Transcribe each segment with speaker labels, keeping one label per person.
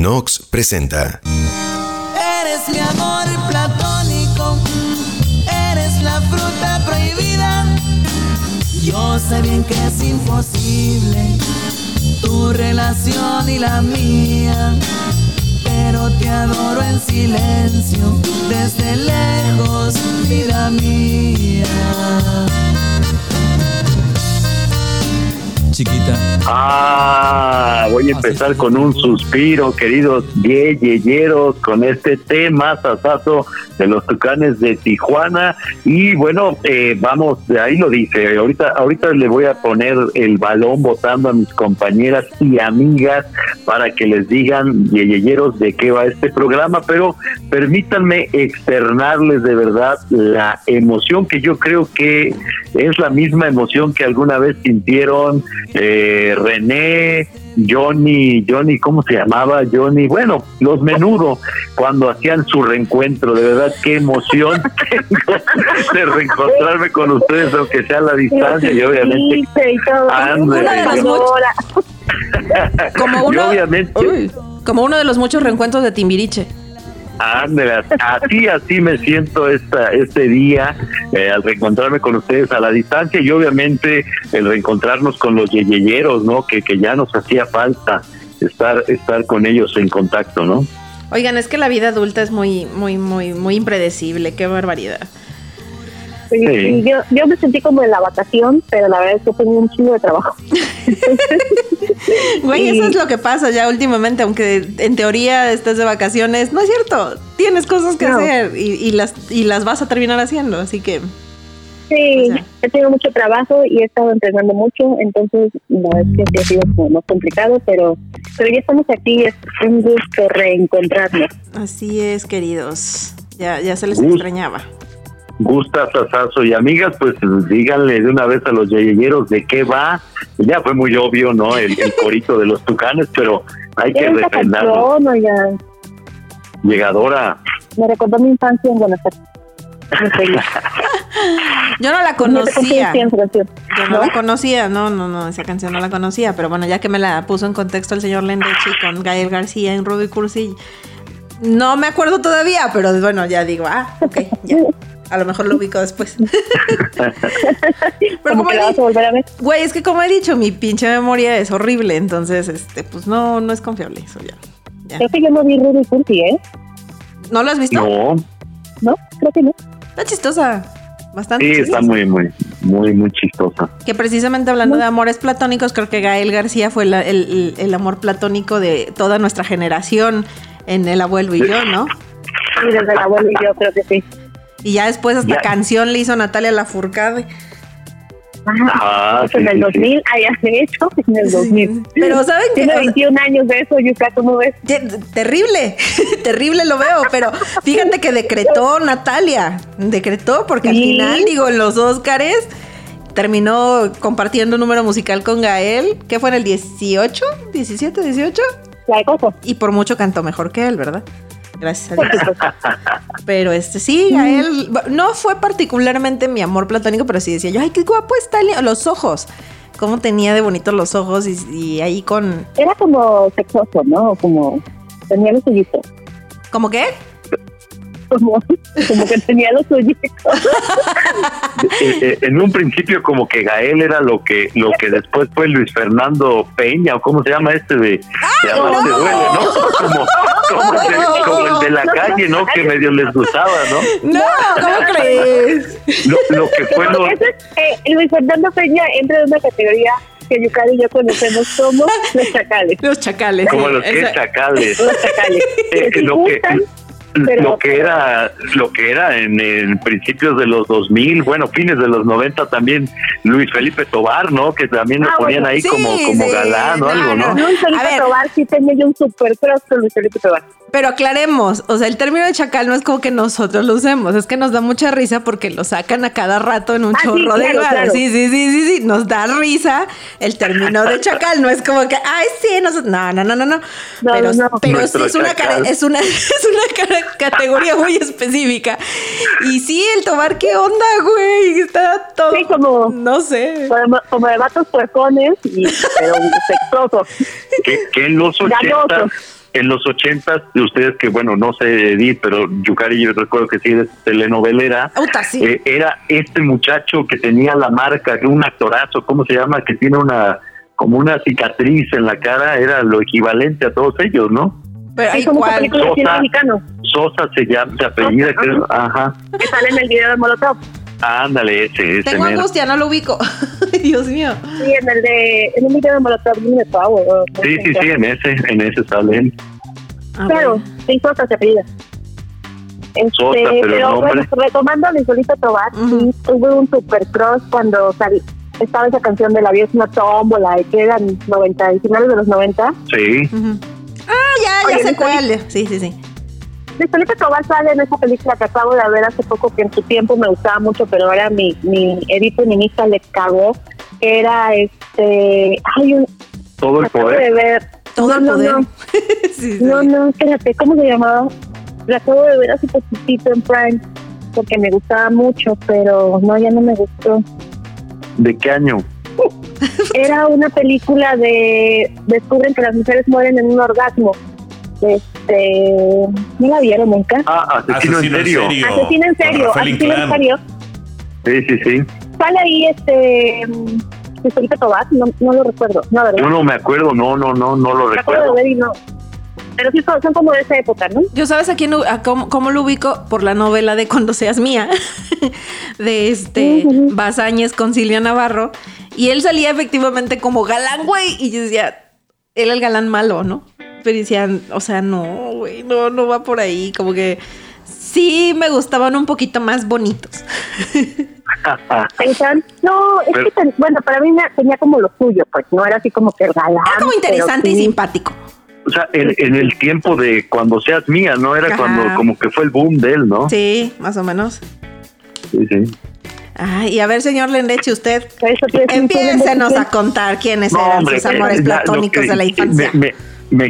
Speaker 1: Nox presenta.
Speaker 2: Eres mi amor platónico, eres la fruta prohibida. Yo sé bien que es imposible tu relación y la mía, pero te adoro en silencio desde lejos, vida mía.
Speaker 3: Chiquita.
Speaker 4: Ah, voy a empezar con un suspiro, queridos yeyeyeros, con este tema, sasazo de los tucanes de Tijuana. Y bueno, eh, vamos, ahí lo dice, ahorita, ahorita le voy a poner el balón votando a mis compañeras y amigas para que les digan, yeyeyeros, de qué va este programa, pero permítanme externarles de verdad la emoción que yo creo que es la misma emoción que alguna vez sintieron eh, René, Johnny, Johnny, ¿cómo se llamaba? Johnny, bueno, los menudo, cuando hacían su reencuentro, de verdad, qué emoción tengo de reencontrarme con ustedes, aunque sea a la distancia, y obviamente.
Speaker 5: como uno, obviamente. como uno de los muchos reencuentros de Timbiriche.
Speaker 4: Andrea, así, así me siento esta, este día eh, al reencontrarme con ustedes a la distancia y obviamente el reencontrarnos con los yeyeyeros, ¿no? Que, que ya nos hacía falta estar, estar con ellos en contacto, ¿no?
Speaker 5: Oigan, es que la vida adulta es muy, muy, muy, muy impredecible, qué barbaridad.
Speaker 6: Sí. Yo, yo me sentí como en la vacación, pero la verdad es que tengo un chingo de trabajo.
Speaker 5: Güey, eso es lo que pasa ya últimamente, aunque en teoría estés de vacaciones, no es cierto, tienes cosas que hacer y, las, y las vas a terminar haciendo, así que...
Speaker 6: Sí, he tenido mucho trabajo y he estado entrenando mucho, entonces no es que ha sido como más complicado, pero, pero ya estamos aquí, es un gusto reencontrarnos.
Speaker 5: Así es, queridos, ya, ya se les extrañaba
Speaker 4: gusta Sasazo y amigas, pues díganle de una vez a los yeyeros de qué va. Ya fue muy obvio, ¿no? El, corito de los tucanes, pero hay que refrendarlo. Llegadora.
Speaker 6: Me recordó mi infancia en Buenos Aires.
Speaker 5: Yo no la conocía. Yo no, la conocía, no, no, no, esa canción no la conocía, pero bueno, ya que me la puso en contexto el señor Lendechi con Gael García en Ruby Cursi, no me acuerdo todavía, pero bueno, ya digo, ah, ok, ya. A lo mejor lo ubico después. Pero como vas a volver a ver? Güey, es que como he dicho, mi pinche memoria es horrible, entonces, este, pues no, no es confiable eso ya.
Speaker 6: Creo que yo no vi Rudy Cursi, ¿eh?
Speaker 5: ¿No lo has visto?
Speaker 4: No.
Speaker 6: No, creo que no.
Speaker 5: Está chistosa. Bastante.
Speaker 4: Sí, está muy, muy, muy, muy chistosa.
Speaker 5: Que precisamente hablando de amores platónicos, creo que Gael García fue el, el, amor platónico de toda nuestra generación en El Abuelo y yo, ¿no?
Speaker 6: Sí, desde El Abuelo y yo creo que sí.
Speaker 5: Y ya después hasta canción le hizo Natalia Lafourcade.
Speaker 6: Ah, en el 2000 hayas hecho, en el 2000.
Speaker 5: Pero ¿saben
Speaker 6: que Tiene 21 años de eso, Yuka, ¿cómo ves?
Speaker 5: Terrible, terrible lo veo, pero fíjate que decretó Natalia, decretó, porque al final, digo, en los Óscares terminó compartiendo número musical con Gael, ¿qué fue en el 18? ¿17, 18?
Speaker 6: La de Coco.
Speaker 5: Y por mucho cantó mejor que él, ¿verdad? Gracias a Dios. pero este sí, a él no fue particularmente mi amor platónico, pero sí decía yo, ay, qué guapo está los ojos. Cómo tenía de bonitos los ojos y, ahí con...
Speaker 6: Era como sexoso, ¿no? Como tenía los ojitos.
Speaker 5: ¿Cómo qué?
Speaker 6: Como, como que tenía los ojitos.
Speaker 4: Eh, eh, en un principio como que Gael era lo que lo que después fue Luis Fernando Peña o cómo se llama este de, de no. duele, ¿no? Como, como, el de la calle, ¿no? Que medio les gustaba, ¿no?
Speaker 5: No, ¿cómo crees?
Speaker 4: Lo, lo que fue lo...
Speaker 6: Eh, Luis Fernando Peña entra en una categoría que Yucari y yo conocemos como los chacales.
Speaker 5: Los chacales.
Speaker 4: Como los que chacales.
Speaker 6: Los chacales.
Speaker 4: Eh, lo que, lo que era lo que era en, principios de los 2000, bueno, fines de los 90 también Luis Felipe Tobar, ¿no? Que también lo ah, ponían ahí como como galán o algo, ¿no?
Speaker 6: Luis Felipe Tobar sí tenía yo un super cross con Luis Felipe Tobar.
Speaker 5: Pero aclaremos, o sea, el término de chacal no es como que nosotros lo usemos, es que nos da mucha risa porque lo sacan a cada rato en un ah, chorro de claro, Sí, sí, sí, sí, sí, nos da risa el término de chacal, no es como que, ay, sí, nosotros, no, no, no, no, no. pero, pero sí es una, es una, es una categoría muy específica. y sí, el tomar, ¿qué onda, güey? Está todo.
Speaker 6: Sí, como.
Speaker 5: No sé.
Speaker 6: Como, de vatos puercones, y, pero sexosos.
Speaker 4: Que, que en los 80 en los ochentas, de ustedes que, bueno, no sé, Edith, pero Yukari, yo recuerdo que sí, es telenovelera, eh, era este muchacho que tenía la marca, un actorazo, ¿cómo se llama? Que tiene una, como una cicatriz en la cara, era lo equivalente a todos ellos, ¿no?
Speaker 5: Pero hay cuál?
Speaker 6: Sosa,
Speaker 4: Sosa se llama, se apellida, creo, ajá.
Speaker 6: Que sale en el video de Molotov.
Speaker 4: Ándale, ese, ese.
Speaker 5: Tengo angustia, no lo ubico. Dios mío.
Speaker 6: Sí, en el de, en el video de Molotov, de Power.
Speaker 4: Sí, sí, sí, en ese, en ese sale
Speaker 6: Ah, claro, sí, Sosa se apellida. Este,
Speaker 4: Sosa, pero,
Speaker 6: pero bueno, retomando a solito Tobat, sí, tuve un super cross cuando salí, estaba esa canción de La una tómbola, que eran 90, finales de los 90.
Speaker 4: Sí.
Speaker 5: Ah, ya, ya sé cuál. Sí, sí, sí.
Speaker 6: Felipe Tobar sale en esa película que acabo de ver hace poco que en su tiempo me gustaba mucho, pero ahora mi, mi edito feminista le cagó. Era este. Ay, un,
Speaker 4: Todo el poder.
Speaker 6: De ver.
Speaker 5: Todo el poder.
Speaker 6: No, sí, sí. no, no, espérate, ¿cómo se llamaba? La acabo de ver hace poquitito en Prime porque me gustaba mucho, pero no, ya no me gustó.
Speaker 4: ¿De qué año?
Speaker 6: Era una película de descubren que las mujeres mueren en un orgasmo. Este, ¿no la vieron nunca?
Speaker 4: Ah, asesino, en serio.
Speaker 6: Asesino en serio. Asesino en serio.
Speaker 4: Sí, sí, sí.
Speaker 6: Sale ahí este Felipe Tobat, no, no lo recuerdo, no, ¿verdad?
Speaker 4: Yo no me acuerdo, no, no, no, no lo recuerdo.
Speaker 6: De ver y no. Pero sí son, como de esa época, ¿no?
Speaker 5: Yo sabes a quién a cómo, lo ubico por la novela de Cuando seas mía, de este Basáñez con Silvia Navarro. Y él salía efectivamente como galán, güey. Y yo decía, él el galán malo, ¿no? Pero decían, o sea, no, güey, no, no va por ahí. Como que sí me gustaban un poquito más bonitos.
Speaker 6: no, es que, bueno, para mí tenía como lo suyo, pues no era así como que galán.
Speaker 5: Era como interesante y simpático.
Speaker 4: O sea, en, el tiempo de cuando seas mía, ¿no? Era cuando como que fue el boom de él, ¿no?
Speaker 5: Sí, más o menos.
Speaker 4: Sí, sí.
Speaker 5: Ay, y a ver, señor Lendeche, usted empiécenos a contar quiénes eran sus amores platónicos de la infancia.
Speaker 4: Me,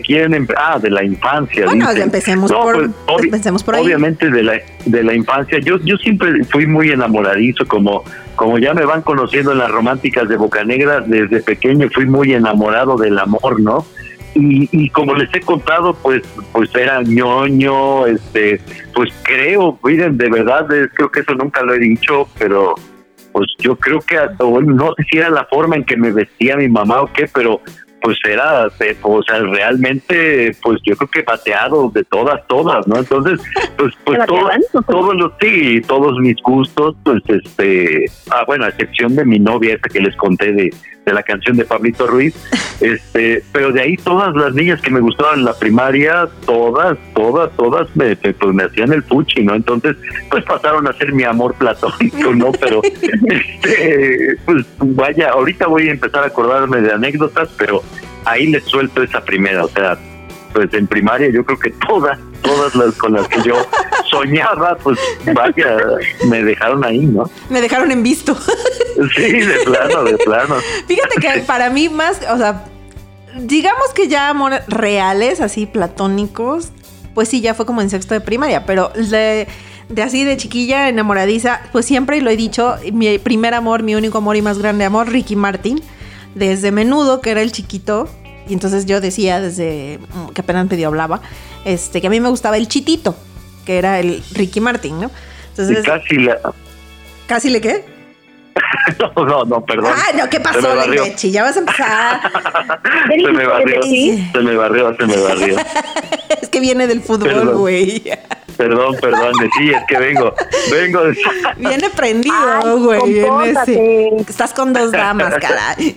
Speaker 4: quieren, ah, de la infancia.
Speaker 5: Bueno, empecemos, por, pues, empecemos por ahí.
Speaker 4: Obviamente de la, de la infancia. Yo, yo siempre fui muy enamoradizo, como, como ya me van conociendo en las románticas de Boca Negra, desde pequeño fui muy enamorado del amor, ¿no? Y, y, como les he contado, pues pues era ñoño, este, pues creo, miren, de verdad, creo que eso nunca lo he dicho, pero pues yo creo que, no sé si era la forma en que me vestía mi mamá o qué, pero pues era, eh, o sea, realmente, pues yo creo que pateado de todas, todas, ¿no? Entonces, pues, pues todos, todos los, sí, todos mis gustos, pues este, ah, bueno, a excepción de mi novia esta que les conté de, de la canción de Pablito Ruiz, este, pero de ahí todas las niñas que me gustaban en la primaria, todas, todas, todas me, pues me hacían el puchi, ¿no? Entonces, pues pasaron a ser mi amor platónico, ¿no? Pero, este, pues vaya, ahorita voy a empezar a acordarme de anécdotas, pero ahí les suelto esa primera, o sea, pues en primaria yo creo que todas, todas las con las que yo soñaba, pues vaya, me dejaron ahí, ¿no?
Speaker 5: Me dejaron en visto.
Speaker 4: Sí, de plano, de plano.
Speaker 5: Fíjate que para mí más, o sea, digamos que ya amores reales, así platónicos, pues sí, ya fue como en sexto de primaria, pero de, de así de chiquilla enamoradiza, pues siempre lo he dicho, mi primer amor, mi único amor y más grande amor, Ricky Martin, desde menudo, que era el chiquito, y entonces yo decía desde que apenas medio hablaba, este, que a mí me gustaba el chitito, que era el Ricky Martin, ¿no?
Speaker 4: Entonces, casi la...
Speaker 5: ¿Casi le qué?
Speaker 4: no, no, no, perdón.
Speaker 5: Ay, no, ¿qué pasó, Lechi? Ya vas a empezar.
Speaker 4: se me barrió, se me barrió, se me barrió.
Speaker 5: Es que viene del fútbol, güey.
Speaker 4: Perdón, perdón, sí, es que vengo, vengo.
Speaker 5: Viene prendido, güey. Viene Estás con dos damas, caray.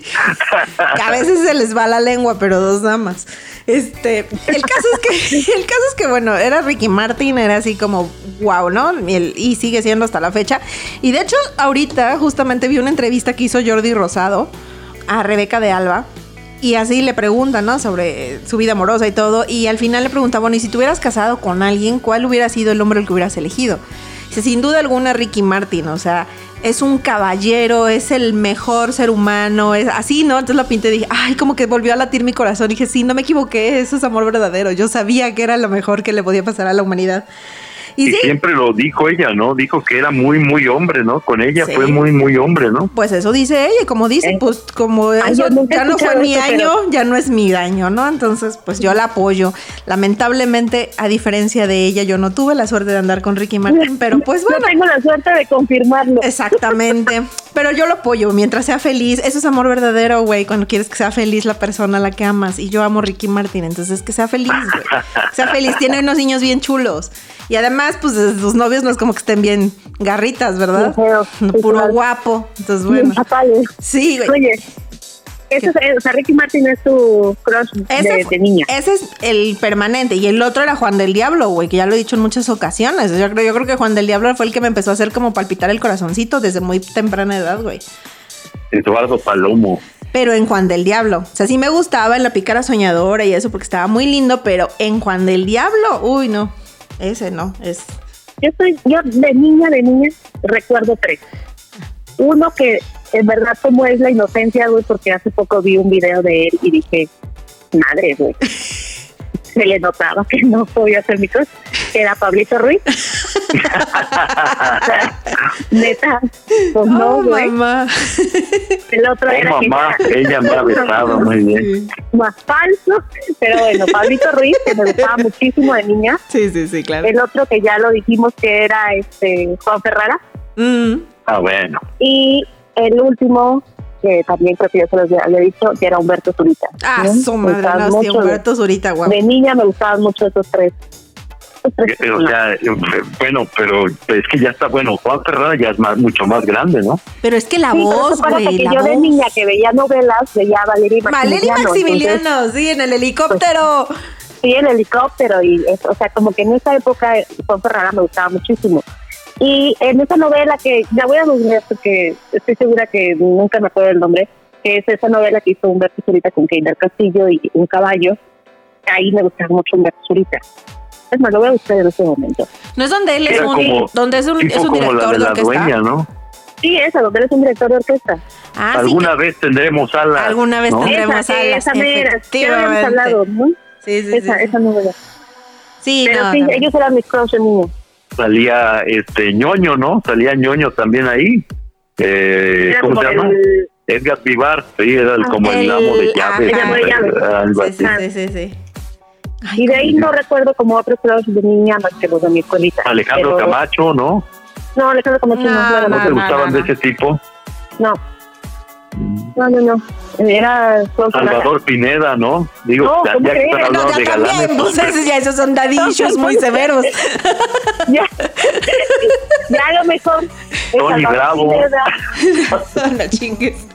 Speaker 5: Que a veces se les va la lengua, pero dos damas. Este, el caso es que, el caso es que, bueno, era Ricky Martin, era así como wow, ¿no? Y, sigue siendo hasta la fecha. Y de hecho, ahorita justamente vi una entrevista que hizo Jordi Rosado a Rebeca de Alba y así le preguntan, ¿no? Sobre su vida amorosa y todo. Y al final le pregunta, bueno, y si te hubieras casado con alguien, ¿cuál hubiera sido el hombre el que hubieras elegido? Dice, sin duda alguna Ricky Martin, o sea, es un caballero, es el mejor ser humano, es así, ¿no? Entonces lo pinté y dije, ay, como que volvió a latir mi corazón. Y dije, sí, no me equivoqué, eso es amor verdadero. Yo sabía que era lo mejor que le podía pasar a la humanidad.
Speaker 4: Y, siempre lo dijo ella, ¿no? Dijo que era muy, muy hombre, ¿no? Con ella fue muy, muy hombre, ¿no?
Speaker 5: Pues eso dice ella, como dice, eh. pues como eso ya no fue mi año, ya no es mi año, ¿no? Entonces, pues yo la apoyo. Lamentablemente, a diferencia de ella, yo no tuve la suerte de andar con Ricky Martin, pero pues bueno.
Speaker 6: No tengo la suerte de confirmarlo.
Speaker 5: Exactamente. pero yo lo apoyo mientras sea feliz. Eso es amor verdadero, güey, cuando quieres que sea feliz la persona a la que amas. Y yo amo a Ricky Martin, entonces que sea feliz, güey. Sea feliz. Tiene unos niños bien chulos. Y además, pues sus novios no es como que estén bien garritas, ¿verdad? Puro guapo. Entonces, bueno. Sí, güey.
Speaker 6: Oye, ese es, o sea, Ricky Martin es tu crush de, niña.
Speaker 5: Ese es el permanente. Y el otro era Juan del Diablo, güey, que ya lo he dicho en muchas ocasiones. Yo creo, yo creo que Juan del Diablo fue el que me empezó a hacer como palpitar el corazoncito desde muy temprana edad, güey.
Speaker 4: Eduardo Palomo.
Speaker 5: Pero en Juan del Diablo. O sea, sí me gustaba en La Pícara Soñadora y eso porque estaba muy lindo, pero en Juan del Diablo, uy, no. Ese no, es.
Speaker 6: Yo soy, yo de niña, de niña, recuerdo tres. Uno que en verdad como es la inocencia, güey, porque hace poco vi un video de él y dije, madre, güey. Se le notaba que no podía hacer mi cosa, que era Pablito Ruiz. neta, pues no, oh, güey. Mamá. El otro oh, era
Speaker 4: mamá, ella me ha besado muy bien.
Speaker 6: Más falso, pero bueno, Pablito Ruiz, que me gustaba muchísimo de niña.
Speaker 5: Sí, sí, sí, claro.
Speaker 6: El otro que ya lo dijimos que era este Juan Ferrara.
Speaker 4: Mm. Ah, bueno.
Speaker 6: Y el último, que también creo que yo se los había dicho, que era Humberto Zurita.
Speaker 5: Ah, su madre, no, sí, Humberto Zurita, guau.
Speaker 6: De niña me gustaban mucho esos tres.
Speaker 4: o sea, bueno, pero es que ya está, bueno, Juan Ferrara ya es más, mucho más grande, ¿no?
Speaker 5: Pero es que la voz, güey,
Speaker 6: que yo de niña que veía novelas, veía a Valeria
Speaker 5: Maximiliano. Valeria Maximiliano, sí, en el helicóptero.
Speaker 6: Pues, sí, en el helicóptero, y o sea, como que en esa época Juan Ferrara me gustaba muchísimo. Y en esa novela que ya voy a googlear porque estoy segura que nunca me acuerdo el nombre, que es esa novela que hizo Humberto Zurita con Keiner Castillo y un caballo. Ahí me gustaba mucho Humberto Zurita. Es más, lo voy a buscar en ese momento.
Speaker 5: No es donde él es un, donde es un, es un director de, orquesta.
Speaker 4: ¿no?
Speaker 6: Sí, esa, donde él es un director de orquesta.
Speaker 4: Ah, Alguna vez tendremos alas.
Speaker 5: Alguna vez tendremos
Speaker 6: esa,
Speaker 5: alas.
Speaker 6: Esa mera, habíamos hablado, ¿no?
Speaker 5: Sí, sí,
Speaker 6: esa,
Speaker 5: sí.
Speaker 6: esa novela.
Speaker 5: Sí,
Speaker 6: Pero sí, ellos eran mis crush niños
Speaker 4: salía este ñoño, ¿no? Salía ñoño también ahí. Eh, ¿Cómo se llama? Edgar Vivar, sí, era el, como el, amo de llaves.
Speaker 5: Sí, sí, sí,
Speaker 6: y de ahí no recuerdo como otros crush de niña más que los de mi escuelita.
Speaker 4: Alejandro Camacho, ¿no?
Speaker 6: No, Alejandro Camacho no.
Speaker 4: ¿No, te gustaban de ese tipo?
Speaker 6: No. No, no, no. Era
Speaker 4: Salvador Pineda, ¿no? Digo,
Speaker 6: no, ya,
Speaker 4: ya que están hablando
Speaker 5: no,
Speaker 4: de galanes.
Speaker 5: También, pues, ya esos son dadillos muy severos.
Speaker 6: ya, ya lo mejor.
Speaker 4: Tony Bravo.
Speaker 5: no chingues.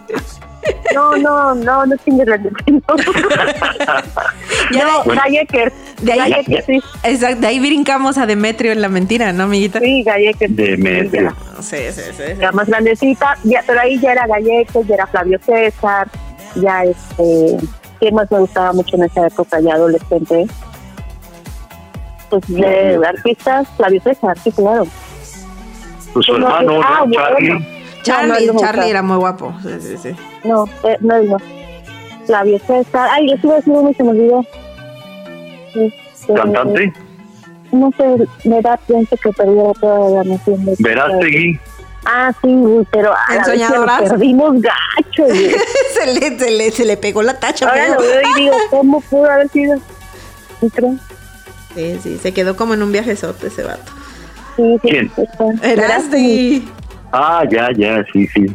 Speaker 6: No, no, no, no chingues la ya no, bueno.
Speaker 5: De ahí, Gallecker, sí. Exacto, de ahí brincamos a Demetrio en la mentira, ¿no, amiguita?
Speaker 6: Sí, Gallecker.
Speaker 4: Demetrio.
Speaker 5: Sí, sí, sí.
Speaker 6: La más grandecita, ya, pero ahí ya era Gallecker, ya era Flavio César, ya este... ¿Quién más me gustaba mucho en esa época ya adolescente? Pues de artistas, Flavio César, sí, claro.
Speaker 4: Pues su hermano, ah, Charlie.
Speaker 5: Charlie, no, Charlie era muy guapo. Sí, sí, sí.
Speaker 6: No, eh, no, no. Flavio César. Ay, estuve haciendo uno y se me olvidó.
Speaker 4: Este, ¿Cantante?
Speaker 6: No sé, me da pienso que perdió toda la noción de...
Speaker 4: Verástegui.
Speaker 6: Ah, sí, pero a la vez que perdimos gacho.
Speaker 5: se, le, se, le, se le pegó la tacha.
Speaker 6: Ahora lo veo y digo, ¿cómo pudo haber sido?
Speaker 5: Sí, sí, se quedó como en un viajezote ese vato.
Speaker 6: Sí, sí,
Speaker 4: ¿Quién?
Speaker 5: Verástegui.
Speaker 4: Ah, ya, ya, sí, sí.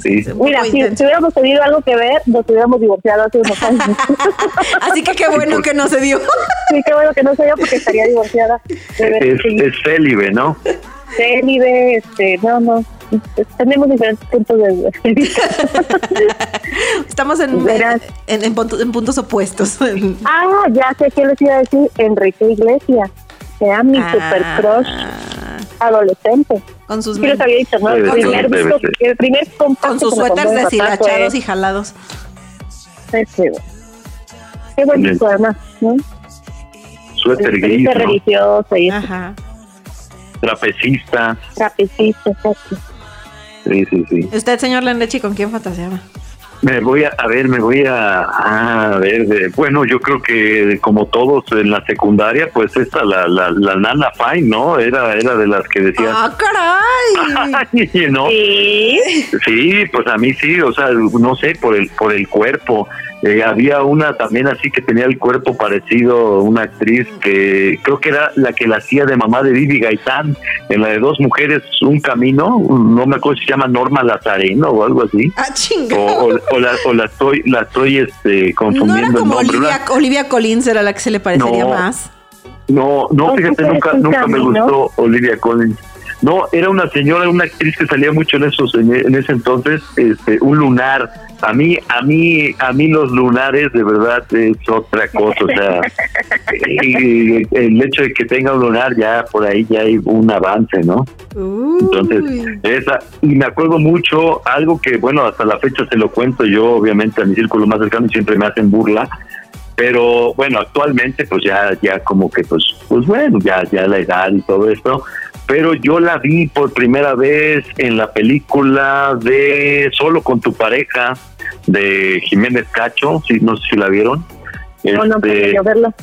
Speaker 4: sí.
Speaker 6: Mira, si, si, hubiéramos tenido algo que ver, nos hubiéramos divorciado hace unos años.
Speaker 5: Así que qué bueno que no se dio.
Speaker 6: sí, qué bueno que no se dio porque estaría divorciada.
Speaker 4: Es, es célibe, ¿no?
Speaker 6: Célibe, este, no, no. Tenemos diferentes puntos de vista.
Speaker 5: Estamos en, en, en, en, puntos opuestos.
Speaker 6: ah, ya sé qué les iba a decir. Enrique Iglesias. Sea mi ah. super crush adolescente.
Speaker 5: Con sus
Speaker 6: sí, les había dicho, ¿no? El primer, disco, el primer
Speaker 5: Con sus suéteres deshilachados y jalados.
Speaker 6: Sí, Qué buen disco además, ¿no?
Speaker 4: Suéter gris,
Speaker 6: ¿no? religioso y
Speaker 5: Ajá.
Speaker 4: Trapecista.
Speaker 6: Trapecista, exacto.
Speaker 4: Sí, sí, sí.
Speaker 5: ¿Usted, señor Lendechi, con quién fantaseaba?
Speaker 4: Me voy a, a ver, me voy a, a ver, bueno, yo creo que como todos en la secundaria, pues esta, la, la, la Nana Fine, ¿no? Era, era de las que decía.
Speaker 5: ¡Ah, caray!
Speaker 4: ¿no? ¿Sí? sí, pues a mí sí, o sea, no sé, por el, por el cuerpo. Eh, había una también así que tenía el cuerpo parecido, una actriz que creo que era la que la hacía de mamá de Vivi Gaitán, en la de dos mujeres, un camino, no me acuerdo si se llama Norma Lazareno o algo así.
Speaker 5: Ah,
Speaker 4: o, o, la, o la estoy, la estoy este, confundiendo.
Speaker 5: No Olivia, Olivia, Collins era la que se le parecería más.
Speaker 4: No, no, fíjate, nunca, nunca me gustó Olivia Collins. No, era una señora, una actriz que salía mucho en esos en, ese entonces, este, un lunar. A mí, a mí, a mí los lunares de verdad es otra cosa, o sea, el hecho de que tenga un lunar ya por ahí ya hay un avance, ¿no? Entonces, esa y me acuerdo mucho algo que bueno hasta la fecha se lo cuento yo obviamente a mi círculo más cercano y siempre me hacen burla pero bueno actualmente pues ya ya como que pues pues bueno ya ya la edad y todo esto pero yo la vi por primera vez en la película de Solo con tu pareja de Jiménez Cacho, si no sé si la vieron.
Speaker 6: No, no, este, verla.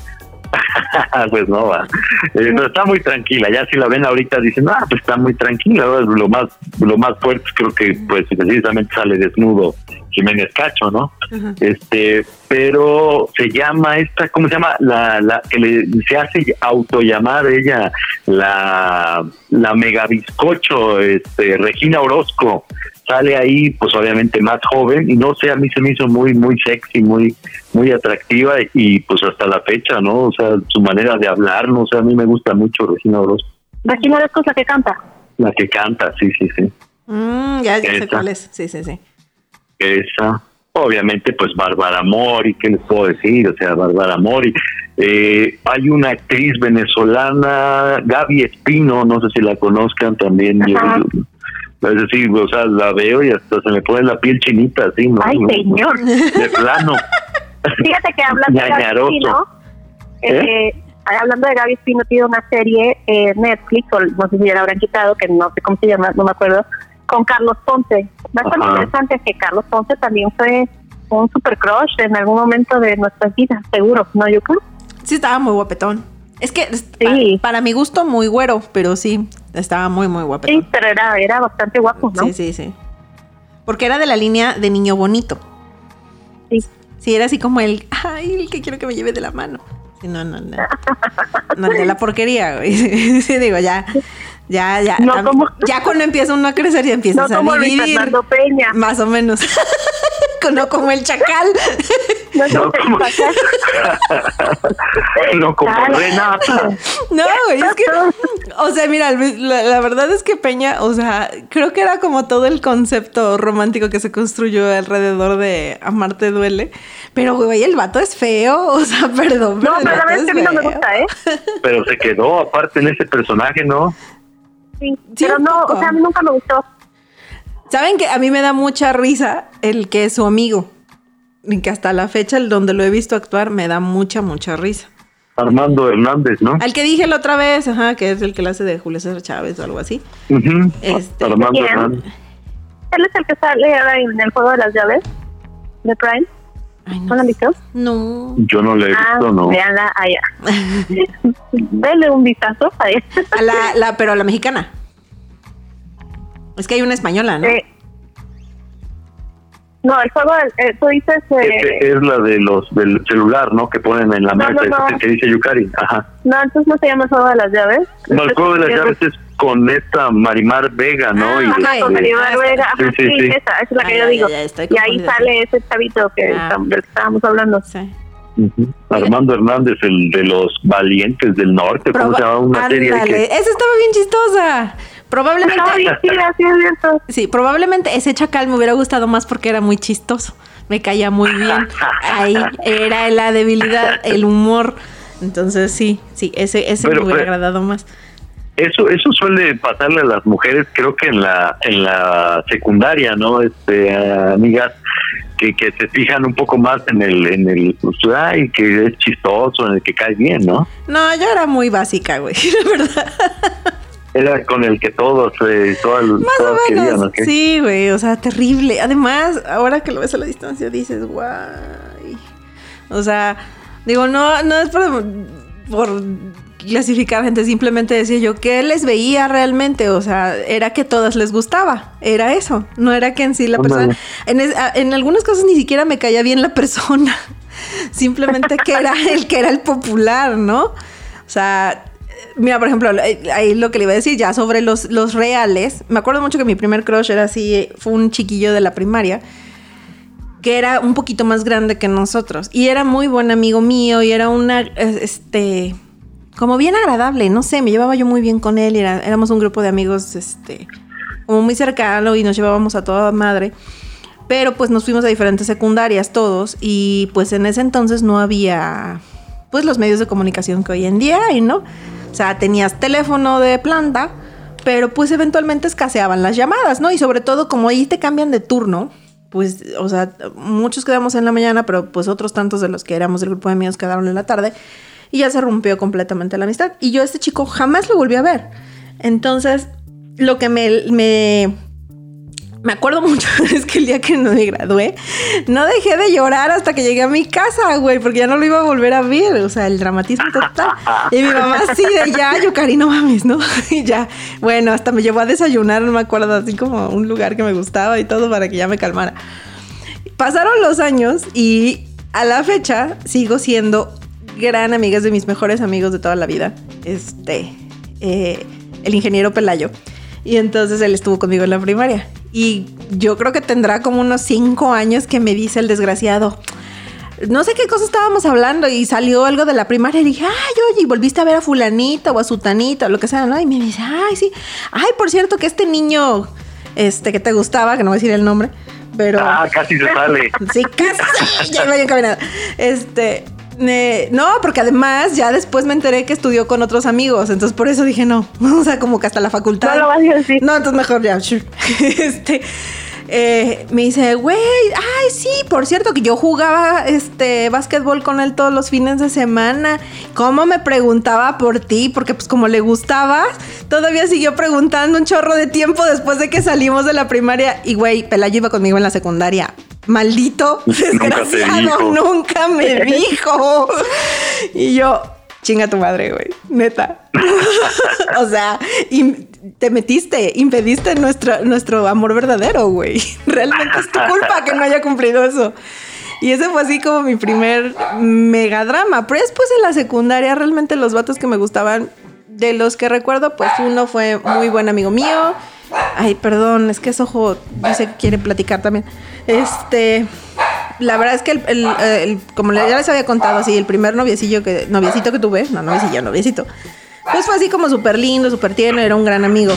Speaker 4: pues no va. Eh, está muy tranquila. Ya si la ven ahorita dicen, ah, pues está muy tranquila. Lo más, lo más fuerte creo que pues precisamente sale desnudo Jiménez Cacho, ¿no? Este, pero se llama esta, ¿cómo se llama? La, la que le, se hace autollamar ella la la megabiscocho, este, Regina Orozco sale ahí, pues obviamente más joven, y no sé, a mí se me hizo muy, muy sexy, muy, muy atractiva, y pues hasta la fecha, ¿no? O sea, su manera de hablar, no sé, a mí me gusta mucho Regina Orozco.
Speaker 6: Regina Orozco es la que canta.
Speaker 4: La que canta, sí, sí, sí.
Speaker 5: Mm, ya, ya sé cuál es, sí, sí, sí.
Speaker 4: Esa. Obviamente, pues Bárbara Mori, ¿qué les puedo decir? O sea, Bárbara Mori. Eh, hay una actriz venezolana, Gaby Espino, no sé si la conozcan también. Es decir, o sea, la veo y hasta se me pone la piel chinita, así, ¿no?
Speaker 6: Ay, señor.
Speaker 4: De plano.
Speaker 6: Fíjate que hablando de Gaby Espino, ¿Eh? eh, hablando de Gaby Espino, tiene una serie eh, Netflix, o no sé si ya la habrán quitado, que no sé cómo se llama, no me acuerdo, con Carlos Ponce. Bastante interesante que Carlos Ponce también fue un super crush en algún momento de nuestras vidas, seguro, ¿no, creo?
Speaker 5: Sí, estaba muy guapetón. Es que sí. para, mi gusto muy güero, pero sí, estaba muy, muy guapetón.
Speaker 6: Sí, pero era, era bastante guapo, ¿no?
Speaker 5: Sí, sí, sí. Porque era de la línea de niño bonito.
Speaker 6: Sí.
Speaker 5: Sí, era así como el, ay, el que quiero que me lleve de la mano. Sí, no, no, no. No, de la porquería, güey. Sí, digo, ya. Ya, ya. Ya cuando empieza uno a crecer, ya empiezas a dividir.
Speaker 6: Peña.
Speaker 5: Más o menos. no como el chacal.
Speaker 4: No, como, no como Renata.
Speaker 5: No, es que, o sea, mira, la, verdad es que Peña, o sea, creo que era como todo el concepto romántico que se construyó alrededor de Amarte duele. Pero, güey, el vato es feo, o sea, perdón.
Speaker 6: No, pero la verdad es que a mí no me gusta, ¿eh?
Speaker 4: Pero se quedó aparte en ese personaje, ¿no?
Speaker 6: Sí, pero no, o sea, a mí nunca me gustó.
Speaker 5: ¿Saben que a mí me da mucha risa el que es su amigo? Y que hasta la fecha, el donde lo he visto actuar, me da mucha, mucha risa.
Speaker 4: Armando Hernández, ¿no?
Speaker 5: Al que dije la otra vez, ajá, que es el que le hace de Julio César Chávez o algo así.
Speaker 4: este, Armando Hernández.
Speaker 6: Él es el que sale ahora en el juego de las llaves de Prime. No. lo han visto?
Speaker 5: No.
Speaker 4: Yo no le he ah, visto, no.
Speaker 6: Veanla allá. Dele un vistazo.
Speaker 5: A la, la, pero a la mexicana. Es que hay una española, ¿no? Eh,
Speaker 6: no, el juego, eh, tú dices...
Speaker 4: Eh, es la de los del celular, ¿no? Que ponen en la mesa, que dice Yukari. Ajá.
Speaker 6: No, entonces no se llama el juego de las llaves.
Speaker 4: No, el juego de las llaves es con esta Marimar Vega, ¿no?
Speaker 6: Ah, y con Marimar Vega. Sí, sí, sí, Esa, es la que yo digo. y ahí sale ese chavito que ah. del que estábamos hablando. Sí.
Speaker 4: Armando Hernández, el de los valientes del norte, ¿cómo se llama una serie? Que...
Speaker 5: Esa estaba bien chistosa. Probablemente. sí, probablemente ese chacal me hubiera gustado más porque era muy chistoso. Me caía muy bien. Ahí era la debilidad, el humor. Entonces sí, sí, ese, ese me hubiera agradado más.
Speaker 4: Eso, eso suele pasarle a las mujeres, creo que en la, en la secundaria, ¿no? Este, amigas, que, que se fijan un poco más en el, en el, pues, ay, que es chistoso, en el que cae bien, ¿no?
Speaker 5: No, yo era muy básica, güey, la verdad.
Speaker 4: era con el que todos, eh, todos,
Speaker 5: Más o menos. Sí, güey, o sea, terrible. Además, ahora que lo ves a la distancia, dices, guay. O sea, digo, no, no es por, por clasificar gente, simplemente decía yo, ¿qué les veía realmente? O sea, era que todas les gustaba, era eso, no era que en sí la persona, en, en algunos casos ni siquiera me caía bien la persona, simplemente que era el que era el popular, ¿no? O sea, Mira, por ejemplo, ahí lo que le iba a decir ya sobre los, los reales. Me acuerdo mucho que mi primer crush era así, fue un chiquillo de la primaria que era un poquito más grande que nosotros y era muy buen amigo mío y era una, este, como bien agradable, no sé, me llevaba yo muy bien con él éramos un grupo de amigos, este, como muy cercano y nos llevábamos a toda madre. Pero pues nos fuimos a diferentes secundarias todos y pues en ese entonces no había pues los medios de comunicación que hoy en día hay, ¿no? O sea, tenías teléfono de planta, pero pues eventualmente escaseaban las llamadas, ¿no? Y sobre todo como ahí te cambian de turno, pues, o sea, muchos quedamos en la mañana, pero pues otros tantos de los que éramos del grupo de amigos quedaron en la tarde y ya se rompió completamente la amistad. Y yo a este chico jamás lo volví a ver. Entonces, lo que me, me me acuerdo mucho, es que el día que no me gradué, no dejé de llorar hasta que llegué a mi casa, güey, porque ya no lo iba a volver a ver, o sea, el dramatismo total. Y mi mamá así de ya, yo, Cari, no mames, ¿no? Y ya, bueno, hasta me llevó a desayunar, no me acuerdo, así como un lugar que me gustaba y todo para que ya me calmara. Pasaron los años y a la fecha sigo siendo gran amiga, es de mis mejores amigos de toda la vida, este, eh, el ingeniero Pelayo. Y entonces él estuvo conmigo en la primaria. Y yo creo que tendrá como unos cinco años que me dice el desgraciado. No sé qué cosa estábamos hablando y salió algo de la primaria y dije, ay, oye, volviste a ver a fulanita o a sutanita o lo que sea, ¿no? Y me dice, ay, sí. Ay, por cierto, que este niño, este, que te gustaba, que no voy a decir el nombre, pero...
Speaker 4: Ah, casi se sale.
Speaker 5: Sí, casi, ya me había encaminado. Este, no, porque además ya después me enteré que estudió con otros amigos, entonces por eso dije no, o sea, como que hasta la facultad.
Speaker 6: No lo vas a decir.
Speaker 5: No, entonces mejor ya. este, eh, me dice, güey, ay, sí, por cierto que yo jugaba este básquetbol con él todos los fines de semana. ¿Cómo me preguntaba por ti? Porque pues como le gustaba, todavía siguió preguntando un chorro de tiempo después de que salimos de la primaria. Y güey, Pelayo iba conmigo en la secundaria maldito desgraciado, nunca, me dijo. Y yo, chinga tu madre, güey, neta. o sea, y te metiste, impediste nuestro, nuestro amor verdadero, güey. Realmente es tu culpa que no haya cumplido eso. Y ese fue así como mi primer megadrama. Pero después en la secundaria, realmente los vatos que me gustaban, de los que recuerdo, pues uno fue muy buen amigo mío. Ay, perdón, es que es ojo dice que quiere platicar también. Este, la verdad es que el, como ya les había contado así, el primer noviecillo que, noviecito que tuve, no noviecillo, noviecito, pues fue así como súper lindo, súper tierno, era un gran amigo.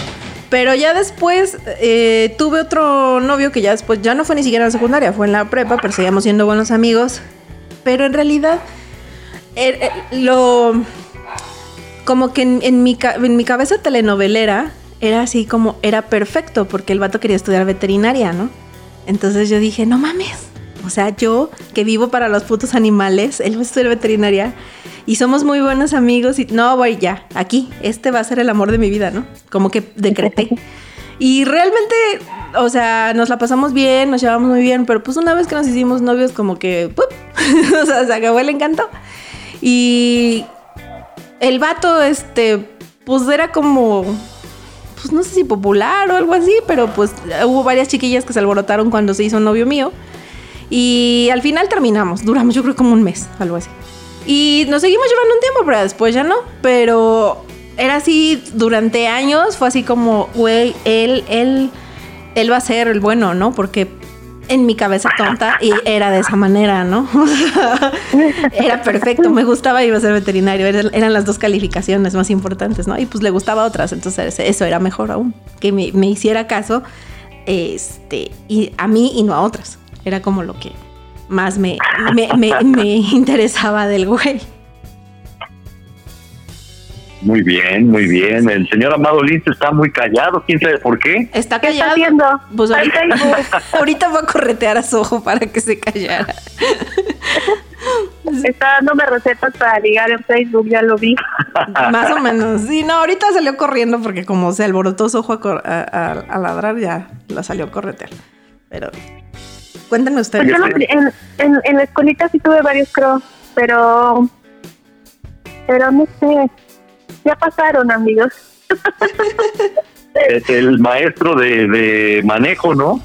Speaker 5: Pero ya después eh, tuve otro novio que ya después, ya no fue ni siquiera en la secundaria, fue en la prepa, pero seguíamos siendo buenos amigos. Pero en realidad, er, er, lo. Como que en, mi, en mi cabeza telenovelera era así como, era perfecto, porque el vato quería estudiar veterinaria, ¿no? Entonces yo dije, no mames. O sea, yo que vivo para los putos animales, él va a estudiar veterinaria y somos muy buenos amigos y no, voy ya, aquí, este va a ser el amor de mi vida, ¿no? Como que decreté. Y realmente, o sea, nos la pasamos bien, nos llevamos muy bien, pero pues una vez que nos hicimos novios, como que, o sea, se acabó el encanto. Y el vato, este, pues era como pues no sé si popular o algo así, pero pues hubo varias chiquillas que se alborotaron cuando se hizo novio mío. Y al final terminamos, duramos yo creo como un mes, algo así. Y nos seguimos llevando un tiempo, pero después ya no. Pero era así durante años, fue así como, güey, él, él, él va a ser el bueno, ¿no? Porque en mi cabeza tonta y era de esa manera, ¿no? era perfecto, me gustaba iba a ser veterinario, eran las dos calificaciones más importantes, ¿no? Y pues le gustaba otras, entonces eso era mejor aún, que me, hiciera caso este, y a mí y no a otras. Era como lo que más me, me, me interesaba del güey.
Speaker 4: Muy bien, muy bien. El señor Amado Lince está muy callado, quién sabe por qué.
Speaker 5: Está callado. Pues ahorita, va a corretear a su ojo para que se callara.
Speaker 6: Está dándome recetas para ligar en Facebook, ya lo vi.
Speaker 5: Más o menos. Sí, no, ahorita salió corriendo porque como se alborotó su ojo a, ladrar, ya la salió a corretear. Pero cuéntenme ustedes.
Speaker 6: Pues en, en, en, la escuelita sí tuve varios cross, pero pero no sé, ya pasaron amigos.
Speaker 4: Es el maestro de, de manejo, ¿no?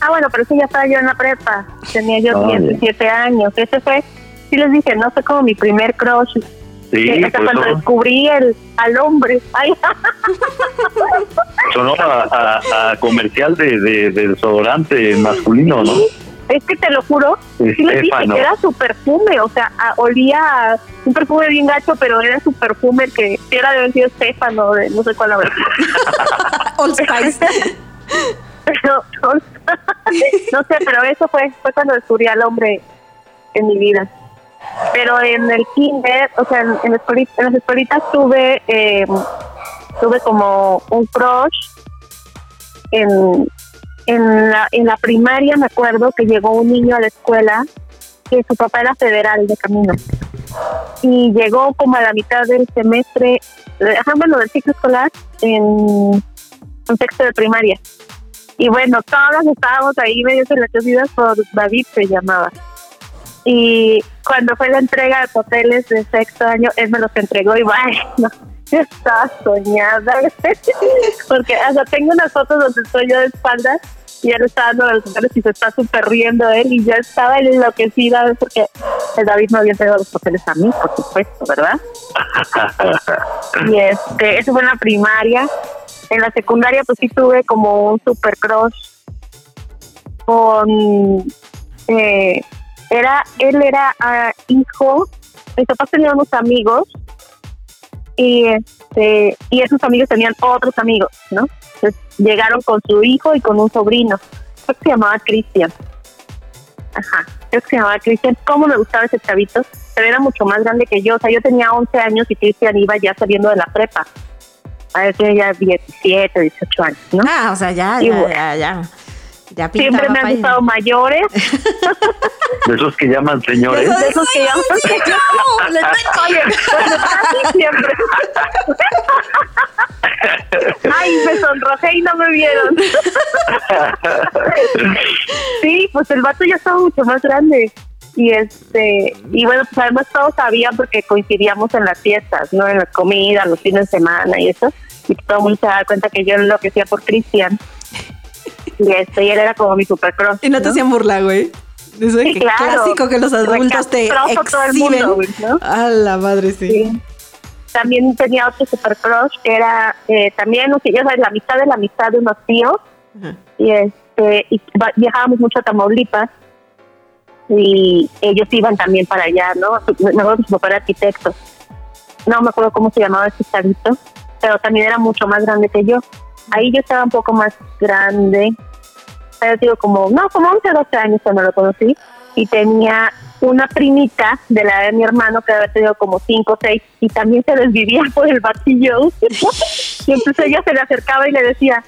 Speaker 6: Ah, bueno, pero eso ya estaba yo en la prepa. Tenía yo 17 años. Ese fue, sí les dije, no fue como mi primer crush. Sí, hasta cuando descubrí el, al hombre. Ay.
Speaker 4: Sonó a, comercial de, de, desodorante masculino, ¿no?
Speaker 6: Es que te lo juro, sí les dije que era su perfume, o sea, olía un perfume bien gacho, pero era su perfume que era de haber sido Estefano, de no sé cuál haber
Speaker 5: Old Spice.
Speaker 6: pero, no sé, pero eso fue, fue cuando descubrí al hombre en mi vida. Pero en el kinder, o sea, en, en, las escuelitas tuve, eh, tuve como un crush en, en la, en la primaria me acuerdo que llegó un niño a la escuela que su papá era federal de camino y llegó como a la mitad del semestre, eh, bueno, del ciclo escolar en un texto de primaria. Y bueno, todas estábamos ahí medio enloquecidas por David, se llamaba. Y cuando fue la entrega de papeles de sexto año, él me los entregó y bueno, estaba soñada. Porque hasta tengo unas fotos donde estoy yo de espaldas y él está dando los papeles y se está súper riendo él y ya estaba enloquecida porque el David no había entregado los papeles a mí, por supuesto, ¿verdad? y este, eso fue en la primaria en la secundaria pues sí tuve como un super crush con eh, era él era ah, hijo mis papás tenían unos amigos y este y esos amigos tenían otros amigos no entonces llegaron con su hijo y con un sobrino. Creo que se llamaba Cristian. Ajá creo que se llamaba Cristian. Cómo me gustaba ese chavito pero era mucho más grande que yo. O sea yo tenía 11 años y Cristian iba ya saliendo de la prepa. A ver, tiene ya 17, 18 años, ¿no?
Speaker 5: Ah, o sea, ya, ya, ya, ya.
Speaker 6: Ya Siempre me han gustado mayores.
Speaker 4: De esos que llaman señores.
Speaker 6: De esos que llaman señores. Oye, siempre. Ay, me sonrojé y no me vieron. Sí, pues el vato ya estaba mucho más grande y este y bueno pues además todos sabían porque coincidíamos en las fiestas no en las comidas los fines de semana y eso y todo el mundo se daba cuenta que yo lo que hacía por Cristian y este y él era como mi super cross
Speaker 5: y no te hacían burla güey. Eso es clásico que los adultos te exhiben. a la madre sí.
Speaker 6: también tenía otro super crush que era eh, también no sé, ya sabes la mitad de la mitad de unos tíos. Y este y viajábamos mucho a Tamaulipas. Y ellos iban también para allá, ¿no? Me acuerdo que su papá era arquitecto. No me acuerdo cómo se llamaba ese chavito, pero también era mucho más grande que yo. Ahí yo estaba un poco más grande, pero digo como, no, como 11 o 12 años cuando lo conocí, y tenía una primita de la de mi hermano que había tenido como 5 o 6 y también se desvivía por el batillo. y entonces ella se le acercaba y le decía,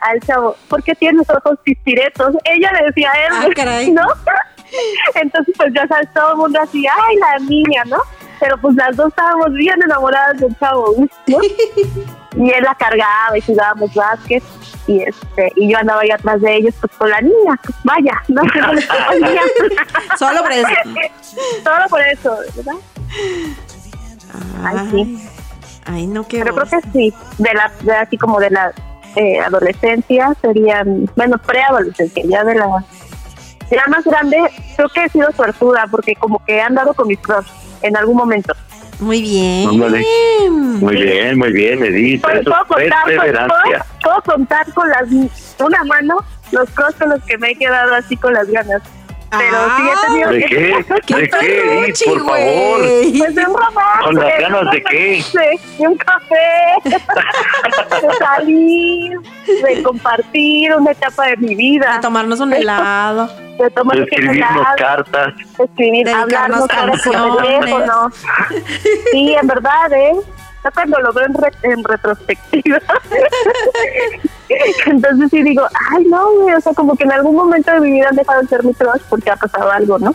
Speaker 6: al chavo, ¿por qué tienes ojos pispiretos? Ella le decía a él, ah, ¿no? Entonces, pues ya sabes, todo el mundo así, ay, la niña, ¿no? Pero pues las dos estábamos bien enamoradas del chavo, ¿no? y él la cargaba y jugábamos básquet y este y yo andaba ahí atrás de ellos pues con la niña vaya no
Speaker 5: solo por eso.
Speaker 6: Solo por eso verdad
Speaker 5: ay, sí. Ay no qué
Speaker 6: pero creo que sí de la de así como de la eh, adolescencia serían bueno preadolescencia ya de la ya más grande, creo que he sido suertuda porque como que he andado con mis crush en algún momento.
Speaker 5: Muy bien.
Speaker 4: Muy bien, muy bien, Edith.
Speaker 6: ¿Puedo, contar, ¿puedo, contar con las una mano los con los que me he quedado así con las ganas. Pero sí he tenido
Speaker 4: ¿De qué? ¿De qué, Edith, por favor?
Speaker 6: Pues de un romance.
Speaker 4: ¿Con las ganas de qué?
Speaker 6: De un café, de salir, de compartir una etapa de mi vida.
Speaker 5: De tomarnos un helado
Speaker 6: de tomar
Speaker 4: escribirnos cartas,
Speaker 6: escribir, hablarnos por teléfono. Sí, en verdad, ¿eh? Ya cuando lo veo en, retrospectiva. Entonces sí digo, ay, no, güey, o sea, como que en algún momento de mi vida han dejado de ser mi crush porque ha pasado algo, ¿no?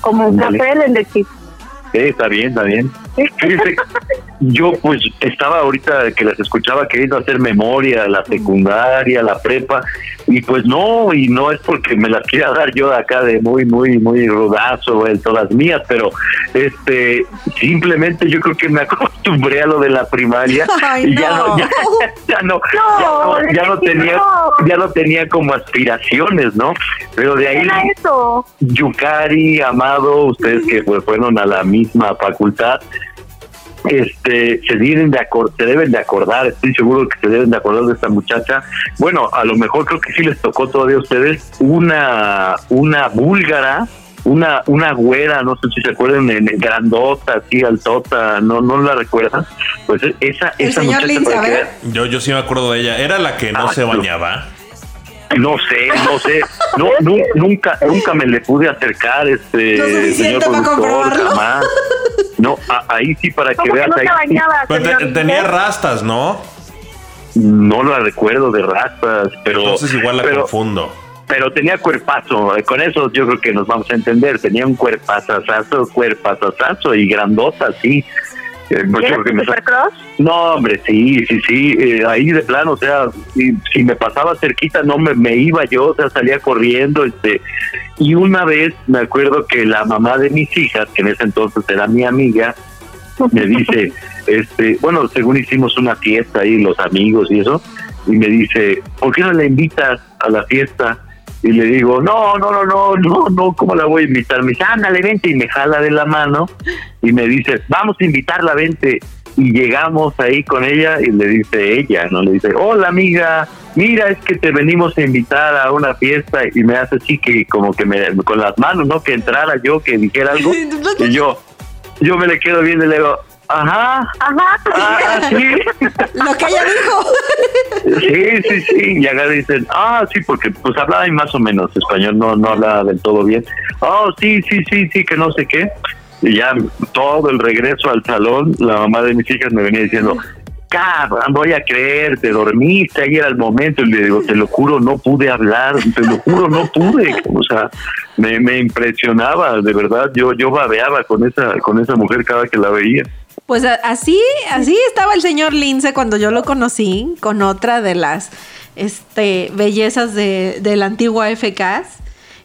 Speaker 6: Como un café de chip.
Speaker 4: Sí, está bien, está bien. Yo pues estaba ahorita que las escuchaba queriendo hacer memoria, la secundaria, la prepa, y pues no, y no es porque me las quiera dar yo acá de muy, muy, muy rudazo en todas mías, pero este simplemente yo creo que me acostumbré a lo de la primaria y ya no, ya, no, ya no, tenía, ya no tenía como aspiraciones, ¿no? Pero de ahí Yukari, Amado, ustedes que pues, fueron a la misma facultad, este se deben de se deben de acordar, estoy seguro que se deben de acordar de esta muchacha. Bueno, a lo mejor creo que sí les tocó todavía a ustedes una una búlgara, una una güera, no sé si se acuerdan, en grandota, así altota, no no la recuerdan. Pues esa esa
Speaker 5: muchacha
Speaker 1: Yo yo sí me acuerdo de ella, era la que no ah, se bañaba.
Speaker 4: No sé, no sé, no, nunca, nunca me le pude acercar, este señor productor, jamás. No, ahí sí para que veas.
Speaker 1: ahí tenía rastas, ¿no?
Speaker 4: No la recuerdo de rastas, pero.
Speaker 1: Entonces igual la confundo.
Speaker 4: Pero tenía cuerpazo, con eso yo creo que nos vamos a entender. Tenía un cuerpazazazo, cuerpazazazo y grandota, sí.
Speaker 6: Eh,
Speaker 4: no, hombre, sí, sí, sí. Eh, ahí de plano, o sea, si, me pasaba cerquita, no me, me iba yo, o sea, salía corriendo. este Y una vez me acuerdo que la mamá de mis hijas, que en ese entonces era mi amiga, me dice, este bueno, según hicimos una fiesta ahí, los amigos y eso, y me dice, ¿por qué no la invitas a la fiesta? Y le digo, no, no, no, no, no, no, ¿cómo la voy a invitar? Me dice, ándale, vente, y me jala de la mano y me dice, vamos a invitarla, vente. Y llegamos ahí con ella y le dice ella, ¿no? Le dice, hola amiga, mira, es que te venimos a invitar a una fiesta y me hace así que como que me, con las manos, ¿no? Que entrara yo, que dijera algo. Y yo, yo me le quedo viendo y le digo, Ajá.
Speaker 6: Ajá.
Speaker 4: Ah, sí.
Speaker 5: Lo que ella dijo.
Speaker 4: Sí, sí, sí. Y acá dicen, ah, sí, porque pues hablaba más o menos español, no, no hablaba del todo bien. Oh, sí, sí, sí, sí, que no sé qué. Y ya todo el regreso al salón, la mamá de mis hijas me venía diciendo, cabrón, voy a creer, te dormiste, ahí era el momento, y le digo, te lo juro, no pude hablar, te lo juro, no pude, o sea, me, me impresionaba, de verdad, yo, yo babeaba con esa, con esa mujer cada que la veía.
Speaker 5: Pues así, así estaba el señor Lince cuando yo lo conocí, con otra de las este, bellezas de, de la antigua FKs.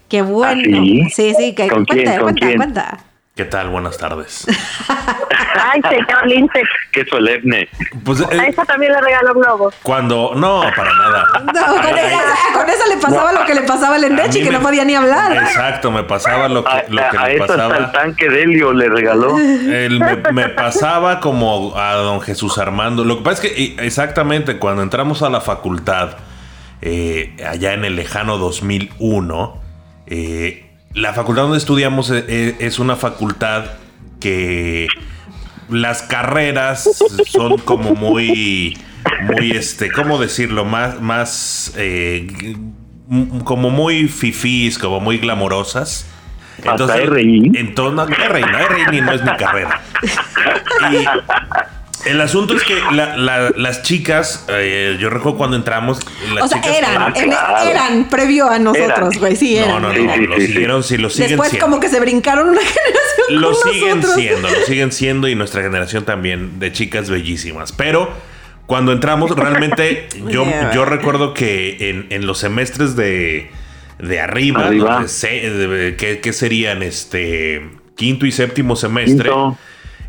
Speaker 5: Qué bueno. ¿Ah, sí? sí, que
Speaker 4: ¿Con cuenta, quién, cuenta,
Speaker 1: cuenta. ¿Qué tal? Buenas tardes.
Speaker 6: Ay, señor Lince.
Speaker 4: Qué solemne.
Speaker 6: Pues, eh, a esa también le regaló globos.
Speaker 1: Cuando, no, para nada.
Speaker 5: No, con, esa, le pasaba lo que le pasaba al Endechi, que no podía ni hablar.
Speaker 1: Exacto, me pasaba lo que, lo que
Speaker 4: a,
Speaker 1: le pasaba.
Speaker 4: el tanque de Helio le regaló.
Speaker 1: me, pasaba como a don Jesús Armando. Lo que pasa es que exactamente cuando entramos a la facultad, eh, allá en el lejano 2001, eh, la facultad donde estudiamos eh, eh, es una facultad que las carreras son como muy, muy, este, ¿cómo decirlo? Más, más, eh, como muy fifís, como muy glamorosas.
Speaker 4: Entonces, RI?
Speaker 1: Entonces, no, RI, no, RI no es mi carrera. Y el asunto es que las chicas, eh, yo recuerdo cuando entramos.
Speaker 5: o sea, eran, eran previo a nosotros, güey. Sí, eran.
Speaker 1: No, no, no. lo siguieron, sí, lo siguen
Speaker 5: Después, como que se brincaron una generación.
Speaker 1: Lo siguen siendo, lo siguen siendo y nuestra generación también de chicas bellísimas. Pero cuando entramos, realmente yo, yo recuerdo que en, los semestres de, de arriba, que, serían este quinto y séptimo semestre.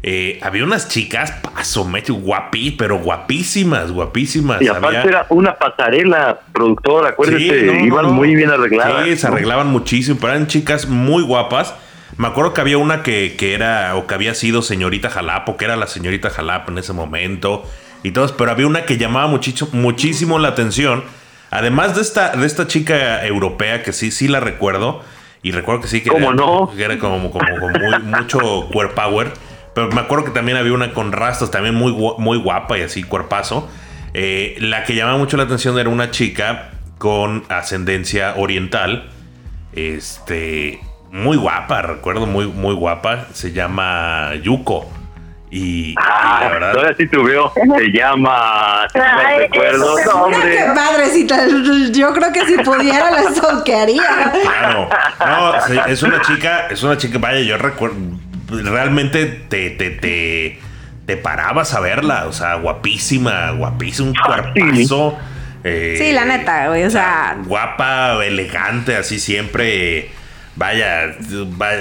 Speaker 1: Eh, había unas chicas, paso, guapí, pero guapísimas, guapísimas.
Speaker 4: Y aparte era una pasarela productora, acuérdense, iban muy bien arregladas.
Speaker 1: Sí, se arreglaban muchísimo, pero eran chicas muy guapas. Me acuerdo que había una que, que, era, o que había sido señorita Jalapo, que era la señorita Jalapo en ese momento, y todos, pero había una que llamaba muchísimo, muchísimo la atención. Además de esta, de esta chica europea, que sí, sí la recuerdo, y recuerdo que sí que,
Speaker 4: era, no?
Speaker 1: que era como, como, muy, mucho power. Pero me acuerdo que también había una con rastas, también muy, muy guapa y así, cuerpazo. Eh, la que llamaba mucho la atención era una chica con ascendencia oriental. Este. Muy guapa, recuerdo, muy, muy guapa. Se llama Yuko. Y,
Speaker 4: ah, la verdad. Ahora sí tu veo, se llama. me recuerdo.
Speaker 5: hombre. Madrecita, yo creo que si pudiera la stalkearía.
Speaker 1: Claro. No, es una chica, es una chica, vaya, yo recuerdo. Realmente te, te, te, te parabas a verla. O sea, guapísima, guapísima, un ah, cuerpazo.
Speaker 5: Eh, sí, la neta, güey. O sea.
Speaker 1: Guapa, elegante, así siempre vaya,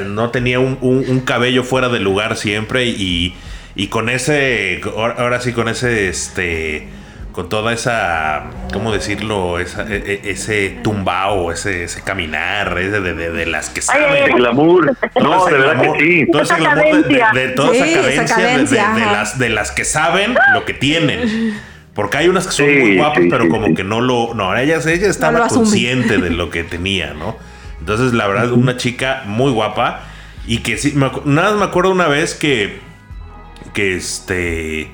Speaker 1: no tenía un, un, cabello fuera de lugar siempre y, y con ese, ahora sí, con ese, este, con toda esa, ¿cómo decirlo? Esa, e, e, ese tumbao, ese, ese caminar, ese de, de, las que saben.
Speaker 4: El glamour. No, de verdad que sí.
Speaker 1: Todo ese glamour de, toda esa cadencia, de, las, de las que saben lo que tienen. Porque hay unas que son muy guapas, pero como que no lo. No, ella, ella estaba consciente de lo que tenía, ¿no? Entonces, la verdad, una chica muy guapa. Y que sí, nada más me acuerdo una vez que que este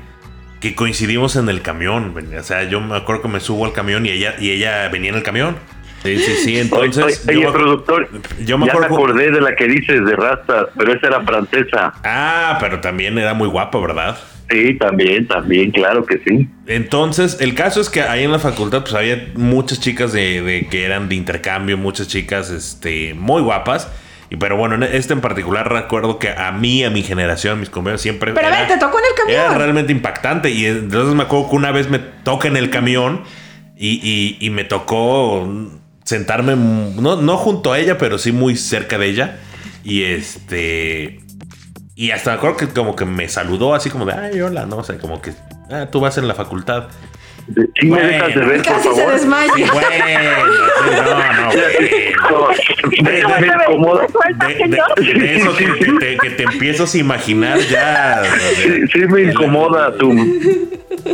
Speaker 1: que coincidimos en el camión. O sea, yo me acuerdo que me subo al camión y ella, y ella venía en el camión. Sí, sí, sí. Entonces.
Speaker 4: Oye, yo, productor, yo me, acordé de la que dices de rastas, pero esa era francesa.
Speaker 1: Ah, pero también era muy guapa, ¿verdad?
Speaker 4: Sí, también, también, claro que sí.
Speaker 1: Entonces, el caso es que ahí en la facultad, pues había muchas chicas de, de que eran de intercambio, muchas chicas este, muy guapas. Y pero bueno, este en particular recuerdo que a mí, a mi generación, a mis compañeros siempre.
Speaker 5: Pero era, te tocó en el camión.
Speaker 1: Era realmente impactante. Y entonces me acuerdo que una vez me toca en el camión y, y, me tocó sentarme, no, no junto a ella, pero sí muy cerca de ella. Y este. Y hasta me acuerdo que como que me saludó así como de, ay, hola, no o sé, como que, ah, tú vas en la facultad.
Speaker 4: Bueno, me de ver,
Speaker 5: casi se desmaya. Sí, bueno, no, no,
Speaker 1: De, eso que te, que te empiezas a imaginar ya.
Speaker 4: Sí, sí me incomoda tu.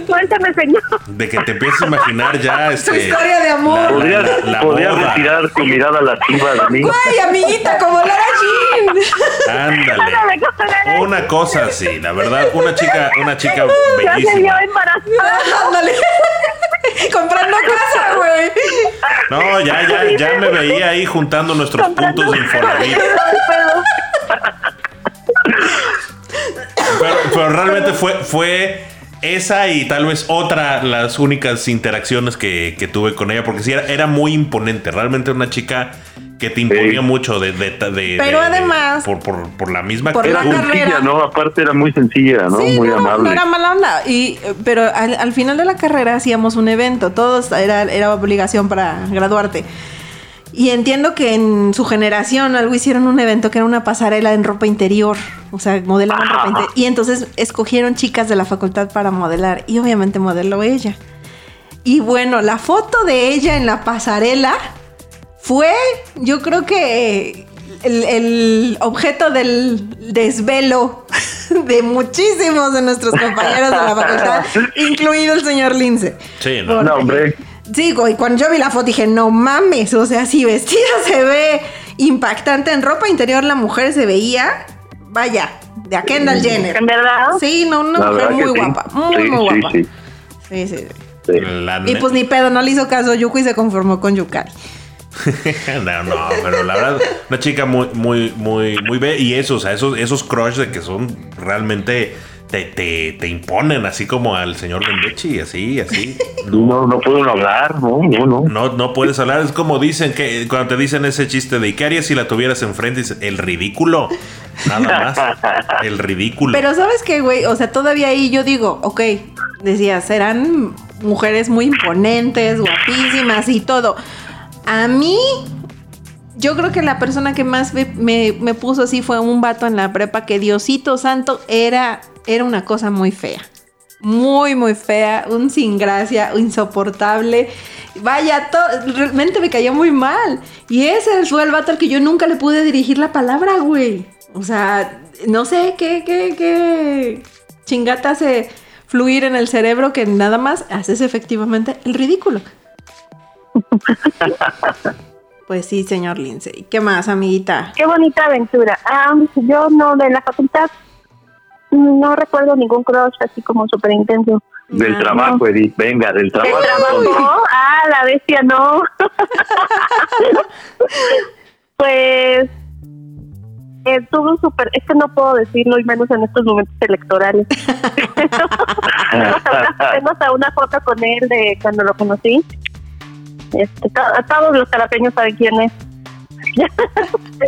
Speaker 6: Cuéntame, señor.
Speaker 1: De que te empiezas a imaginar ya este.
Speaker 5: Tu historia de amor.
Speaker 4: Podrías, la, podrías retirar tu mirada lasciva de mí.
Speaker 5: Güey, amiguita, como Lara Jean.
Speaker 1: Ándale. Una cosa así, la verdad, una chica, una chica bellísima.
Speaker 6: Ya se embarazada.
Speaker 5: Ándale. Comprando casa, güey.
Speaker 1: No, ya, ya, ya me veía ahí juntando nuestros puntos de Infonavit. Pero, pero, realmente fue, fue esa y tal vez otra las únicas interacciones que, que tuve con ella, porque sí, era, era muy imponente. Realmente una chica que te imponía mucho de, de, de,
Speaker 5: Pero además.
Speaker 1: Por, por, por, la misma
Speaker 4: por Era sencilla, ¿no? Aparte era muy sencilla, ¿no? muy amable.
Speaker 5: No era mala onda. Y, pero al, al, final de la carrera hacíamos un evento. Todos era, era obligación para graduarte. Y entiendo que en su generación algo hicieron un evento que era una pasarela en ropa interior. O sea, modelaban ropa interior. Y entonces escogieron chicas de la facultad para modelar. Y obviamente modeló ella. Y bueno, la foto de ella en la pasarela fue, yo creo que el, objeto del desvelo de muchísimos de nuestros compañeros de la facultad, incluido el señor Lince.
Speaker 1: Sí, no, no
Speaker 4: hombre.
Speaker 5: Sí, y cuando yo vi la foto dije, no mames, o sea, si vestida se ve impactante, en ropa interior la mujer se veía, vaya, de a Kendall Jenner.
Speaker 6: ¿En verdad?
Speaker 5: Sí, no, una mujer muy guapa, muy, muy guapa. Sí, sí. sí. Y pues ni pedo, no le hizo caso Yuko y se conformó con Yukari.
Speaker 1: no, no, pero la verdad, una chica muy, muy, muy, muy bella. Y eso, o sea, esos, esos crush de que son realmente te, te, te, imponen, así como al señor Lendechi, así, así.
Speaker 4: No, no puedo hablar, no, no, no.
Speaker 1: No, no puedes hablar. Es como dicen que cuando te dicen ese chiste de ¿qué harías si la tuvieras enfrente? Dices, el ridículo. Nada más. El ridículo.
Speaker 5: Pero ¿sabes qué, güey? O sea, todavía ahí yo digo, ok, decía, serán mujeres muy imponentes, guapísimas y todo. A mí, yo creo que la persona que más me, puso así fue un vato en la prepa que Diosito Santo era, era una cosa muy fea. Muy, muy fea, un sin gracia, insoportable. Vaya, realmente me cayó muy mal. Y ese fue el vato al que yo nunca le pude dirigir la palabra, güey. O sea, no sé qué, qué, qué chingata hace fluir en el cerebro que nada más haces efectivamente el ridículo. Pues sí, señor Lindsay. ¿Qué más, amiguita?
Speaker 6: Qué bonita aventura. Ah, yo no, de la facultad, no recuerdo ningún crush así como súper intenso.
Speaker 4: Del trabajo, Edith, venga, del trabajo.
Speaker 6: ¿Del trabajo? Ah, la bestia no. pues eh, tuve un súper, es que no puedo decirlo y menos en estos momentos electorales. Tenemos a una foto con él de cuando lo conocí. Este, todos los carapeños saben quién es.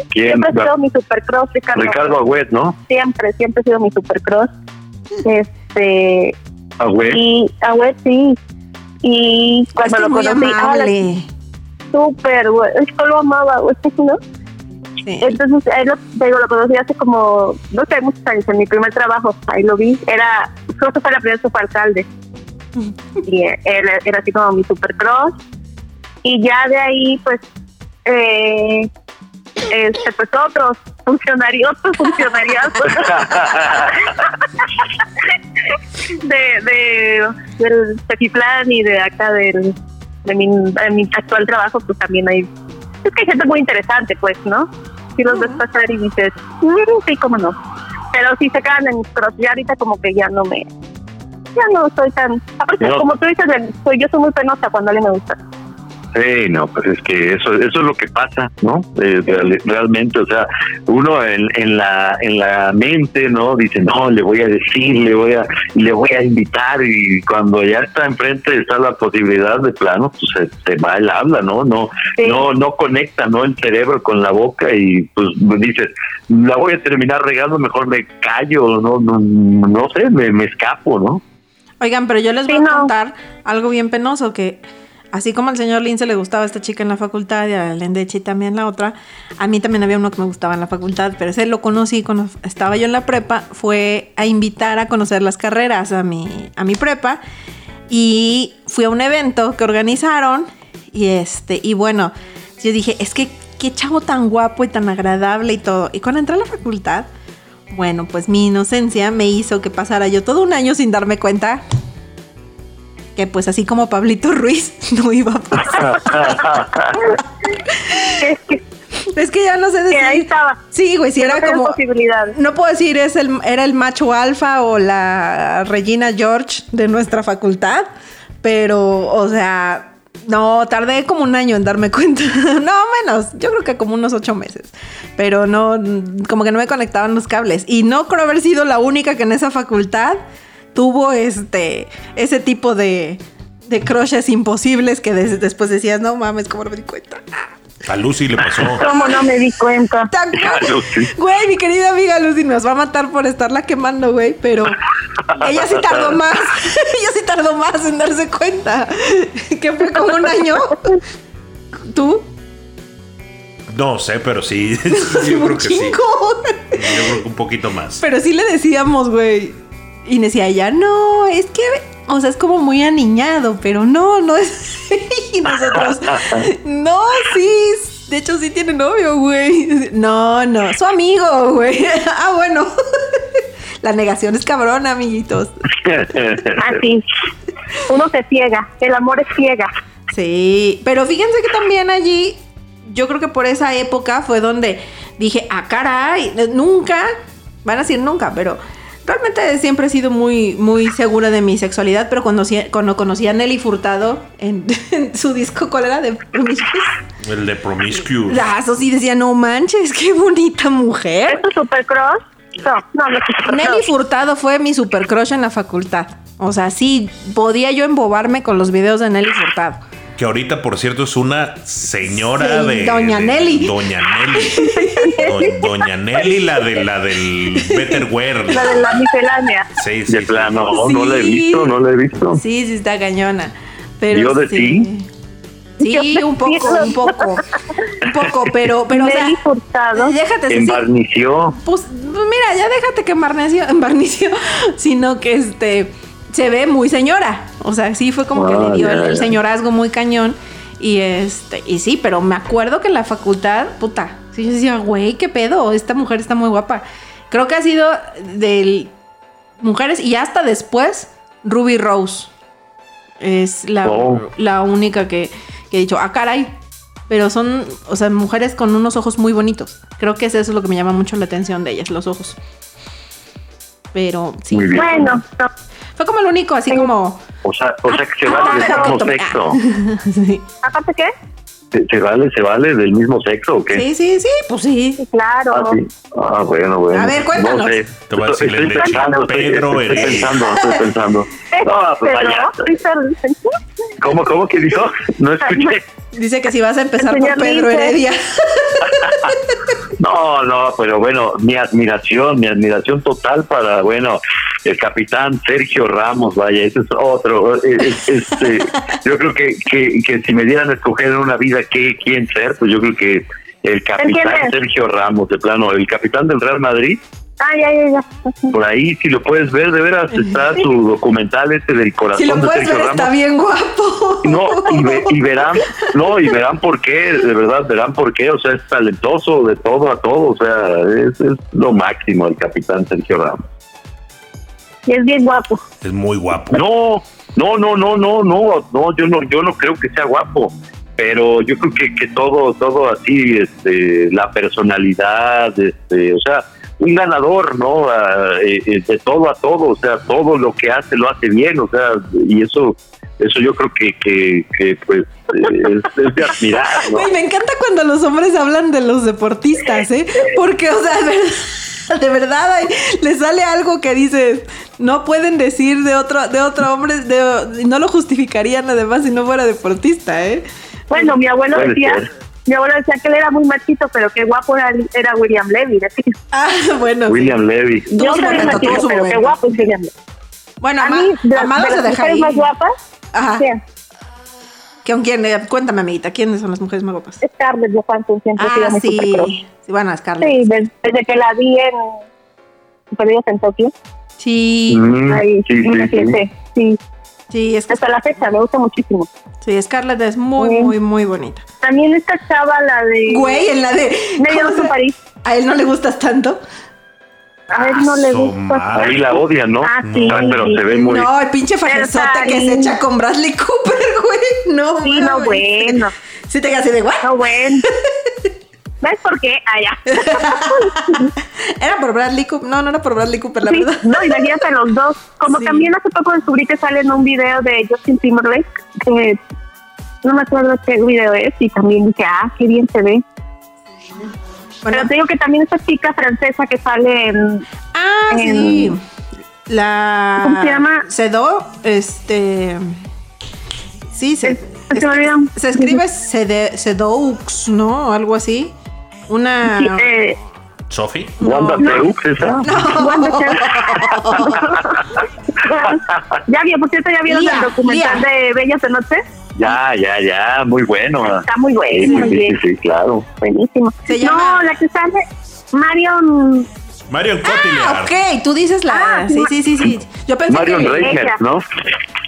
Speaker 4: ¿Quién?
Speaker 6: siempre ha sido mi supercross,
Speaker 4: Ricardo. Ricardo Agüet, ¿no?
Speaker 6: Siempre, siempre ha sido mi supercross. Este.
Speaker 4: Agüet.
Speaker 6: Y Agüet, sí. Y cuando lo conocí,
Speaker 5: amable.
Speaker 6: súper, güey. Yo lo amaba, güey, ¿no? Entonces, él lo, digo, lo conocí hace como, no sé, muchos años, en mi primer trabajo, ahí lo vi. Era, que fue la primera alcalde y él era así como mi supercross. Y ya de ahí, pues, eh, este, pues otros funcionarios, otros funcionarios de, de, del Cepiplan y de acá del, de mi, de mi actual trabajo, pues también hay, es que hay gente muy interesante, pues, ¿no? Si los ves pasar y dices, mm, sí, cómo no. Pero si se quedan en cross, ya ahorita como que ya no me, ya no soy tan, aparte, como tú dices, soy, yo soy muy penosa cuando a alguien me gusta.
Speaker 4: Sí, no, pues es que eso eso es lo que pasa, ¿no? Eh, realmente, o sea, uno en, en la en la mente, ¿no? Dice, no, le voy a decir, le voy a le voy a invitar y cuando ya está enfrente está la posibilidad de plano, pues se, va el habla, ¿no? No no no conecta, ¿no? El cerebro con la boca y pues dices, la voy a terminar regando, mejor me callo, no no, no sé, me, me escapo, ¿no?
Speaker 5: Oigan, pero yo les voy a contar algo bien penoso que así como al señor Lince le gustaba esta chica en la facultad y a Lendechi también la otra, a mí también había uno que me gustaba en la facultad, pero ese lo conocí cuando estaba yo en la prepa, fue a invitar a conocer las carreras a mi, a mi prepa y fui a un evento que organizaron y este, y bueno, yo dije, es que qué chavo tan guapo y tan agradable y todo. Y cuando entré a la facultad, bueno, pues mi inocencia me hizo que pasara yo todo un año sin darme cuenta que pues así como Pablito Ruiz no iba a pasar. es que ya no sé decir.
Speaker 6: ahí estaba.
Speaker 5: Sí, güey, si era como. No puedo decir es el, era el macho alfa o la Regina George de nuestra facultad, pero, o sea, no, tardé como un año en darme cuenta. no, menos. Yo creo que como unos ocho meses. Pero no, como que no me conectaban los cables. Y no creo haber sido la única que en esa facultad tuvo este, ese tipo de, de crushes imposibles que después decías, no mames, ¿cómo no me di cuenta?
Speaker 1: A Lucy le pasó.
Speaker 6: ¿Cómo no me di cuenta?
Speaker 5: Güey, mi querida amiga Lucy nos va a matar por estarla quemando, güey, pero ella sí tardó más. ella sí tardó más en darse cuenta. que fue como un año. ¿Tú?
Speaker 1: No sé, pero sí. yo creo que sí. Yo creo que un poquito más.
Speaker 5: Pero sí le decíamos, güey y decía ella, no, es que, o sea, es como muy aniñado, pero no, no es. y nosotros, no, sí, de hecho sí tiene novio, güey. No, no, su amigo, güey. ah, bueno. La negación es cabrón, amiguitos.
Speaker 6: Así. Uno se ciega, el amor es ciega.
Speaker 5: Sí, pero fíjense que también allí, yo creo que por esa época fue donde dije, ah, caray, nunca, van a decir nunca, pero realmente siempre he sido muy, muy segura de mi sexualidad, pero cuando, cuando conocí a Nelly Furtado en, su disco, ¿cuál era? De Promiscuous.
Speaker 1: El de Promiscuous.
Speaker 5: Ah, eso sí decía, no manches, qué bonita mujer.
Speaker 6: ¿Es tu supercross? No, no, no
Speaker 5: es Nelly Furtado fue mi supercrush en la facultad. O sea, sí, podía yo embobarme con los videos de Nelly Furtado.
Speaker 1: Que ahorita, por cierto, es una señora de.
Speaker 5: Doña Nelly.
Speaker 1: Doña Nelly. Doña Nelly, la de la del Betterware.
Speaker 6: La de la miscelánea.
Speaker 4: Sí, sí. De plano, no la he visto, no la he visto.
Speaker 5: Sí, sí, está cañona. Pero
Speaker 4: ¿Yo de
Speaker 5: sí. Sí, un poco, un poco. Un poco, pero, pero, o sea, déjate.
Speaker 4: Embarnició.
Speaker 5: Pues, mira, ya déjate que embarnició, embarnició, sino que este se ve muy señora. O sea, sí fue como que le dio el, señorazgo muy cañón. Y este, y sí, pero me acuerdo que en la facultad, puta, sí yo decía, güey, qué pedo, esta mujer está muy guapa. Creo que ha sido de mujeres y hasta después Ruby Rose. Es la, oh. la única que, que he dicho, ah, caray. Pero son, o sea, mujeres con unos ojos muy bonitos. Creo que es eso lo que me llama mucho la atención de ellas, los ojos. Pero sí.
Speaker 6: Bueno,
Speaker 5: fue como el único, así como.
Speaker 4: O sea, o sea que se va a ah, sexo.
Speaker 6: ¿Aparte qué?
Speaker 4: ¿Se, vale, se vale del mismo sexo o qué?
Speaker 5: Sí, sí, sí, pues sí.
Speaker 6: claro.
Speaker 4: Ah, sí. ah, bueno, bueno.
Speaker 5: A ver, cuéntanos.
Speaker 4: No sé.
Speaker 1: Te voy a decir,
Speaker 4: estoy, pensando,
Speaker 1: Pedro
Speaker 4: estoy, pensando, estoy pensando. No, pues vaya. ¿Cómo, cómo que dijo? No escuché.
Speaker 5: Dice que si vas a empezar por Pedro. Heredia.
Speaker 4: No, no, pero bueno, mi admiración, mi admiración total para, bueno, el capitán Sergio Ramos, vaya, ese es otro. es- es, eh, yo creo que, que, que si me dieran a escoger en una vida qué, quién ser, pues yo creo que el capitán? Sergio Ramos, de plano, el capitán del Real Madrid,
Speaker 6: Ah, ya, ya, ya.
Speaker 4: por ahí, si lo puedes ver, de veras, está su documental este del corazón
Speaker 5: Si lo
Speaker 4: de
Speaker 5: puedes
Speaker 4: Sergio
Speaker 5: ver,
Speaker 4: Ramos.
Speaker 5: está bien guapo.
Speaker 4: No, y, ve- y verán, no, y verán por qué, de verdad, verán por qué, o sea, es talentoso de todo a todo, o sea, es, es lo máximo el capitán Sergio Ramos.
Speaker 6: Y es bien guapo.
Speaker 1: Es muy guapo.
Speaker 4: No, no, no, no, no, no, no, yo no, yo no creo que sea guapo, pero yo creo que, que todo, todo así, este, la personalidad, este, o sea, un ganador, ¿no? Eh, eh, de todo a todo, o sea, todo lo que hace lo hace bien, o sea, y eso, eso yo creo que, que, que pues, eh, es, es de admirar,
Speaker 5: me encanta cuando los hombres hablan de los deportistas, ¿eh? Porque, o sea, de verdad, de verdad ay, le sale algo que dices, no pueden decir de otro, de otro hombre, de, no lo justificarían además si no fuera deportista, ¿eh?
Speaker 6: Bueno, mi abuelo decía,
Speaker 4: ser.
Speaker 6: Mi abuelo decía que él era muy machito, pero que guapo era, era William Levy. Así que
Speaker 5: Ah, bueno. sí.
Speaker 4: William Levy.
Speaker 5: Tuvo
Speaker 6: Yo soy
Speaker 5: momento,
Speaker 6: machito, pero qué guapo es William Levy.
Speaker 5: Bueno,
Speaker 6: A
Speaker 5: Ama-
Speaker 6: mí, de,
Speaker 5: Amado
Speaker 6: de
Speaker 5: se
Speaker 6: las
Speaker 5: deja
Speaker 6: mujeres
Speaker 5: ir.
Speaker 6: más guapas,
Speaker 5: Ajá.
Speaker 6: sí,
Speaker 5: ¿Con quién? Eh, Cuéntame, amiguita, ¿quiénes son las mujeres más guapas?
Speaker 6: Scarlett Johansson siempre
Speaker 5: Ah, sí. Sí, bueno, Scarlett.
Speaker 6: Sí, des- desde que la vi en Perdidos en Tokio.
Speaker 5: Sí,
Speaker 4: Mm,
Speaker 6: Ahí,
Speaker 4: sí, sí,
Speaker 6: imagínate, sí.
Speaker 5: Sí, es que
Speaker 6: Hasta la fecha, me gusta muchísimo.
Speaker 5: sí, Scarlett es muy,
Speaker 6: Sí.
Speaker 5: muy, muy bonita.
Speaker 6: También esta chava, la de...
Speaker 5: Güey, en la de.
Speaker 6: Medio
Speaker 5: ¿cómo
Speaker 6: Oso
Speaker 5: se-
Speaker 6: París.
Speaker 5: A él no le gustas tanto.
Speaker 6: A él no le
Speaker 1: Su
Speaker 6: gusta.
Speaker 4: Ahí la odian, ¿no?
Speaker 6: Ah, sí.
Speaker 4: Ay, pero se ve muy...
Speaker 5: No, el pinche fajezote
Speaker 6: Pero
Speaker 5: que se echa con Bradley Cooper, güey. No,
Speaker 6: Sí, no, bueno.
Speaker 5: Sí te quedas así de what?
Speaker 6: No, bueno. ¿Ves por qué? Ah, ya.
Speaker 5: Era por Bradley Cooper. No, no era por Bradley Cooper, la
Speaker 6: Sí,
Speaker 5: verdad.
Speaker 6: no, imagínate los dos. Como
Speaker 5: Sí.
Speaker 6: también hace poco descubrí que sale en un video de Justin Timberlake, que no me acuerdo qué video es, y también dije, ah, qué bien se ve.
Speaker 5: Bueno,
Speaker 6: Pero te digo que también esta chica francesa que sale en...
Speaker 5: ah,
Speaker 6: en-
Speaker 5: sí. La.
Speaker 6: ¿Cómo se llama?
Speaker 5: Cedo, este. Sí, se,
Speaker 6: Es- se me olvidó.
Speaker 5: se escribe Cede- Cedoux, ¿no? Algo así. Una.
Speaker 6: Sí, eh,
Speaker 1: Sofi.
Speaker 4: Wanda
Speaker 6: No.
Speaker 4: Esa.
Speaker 6: Wanda ya vio, por cierto, ya vieron
Speaker 5: Lía,
Speaker 6: el documental
Speaker 5: Lía.
Speaker 6: de Bellas de Noche.
Speaker 4: Ya, ya, ya, muy bueno.
Speaker 6: Está muy bueno,
Speaker 4: Sí,
Speaker 6: muy
Speaker 4: sí,
Speaker 6: bien.
Speaker 4: sí, sí, claro.
Speaker 6: Buenísimo.
Speaker 5: Se
Speaker 6: no,
Speaker 5: llama-
Speaker 6: la que sale Marion
Speaker 1: Marion
Speaker 5: Ah,
Speaker 1: Cotillard.
Speaker 5: ok, tú dices la.
Speaker 6: Ah,
Speaker 5: sí, sí, sí, sí. Yo pensé
Speaker 4: Marion
Speaker 5: que.
Speaker 4: ¿no?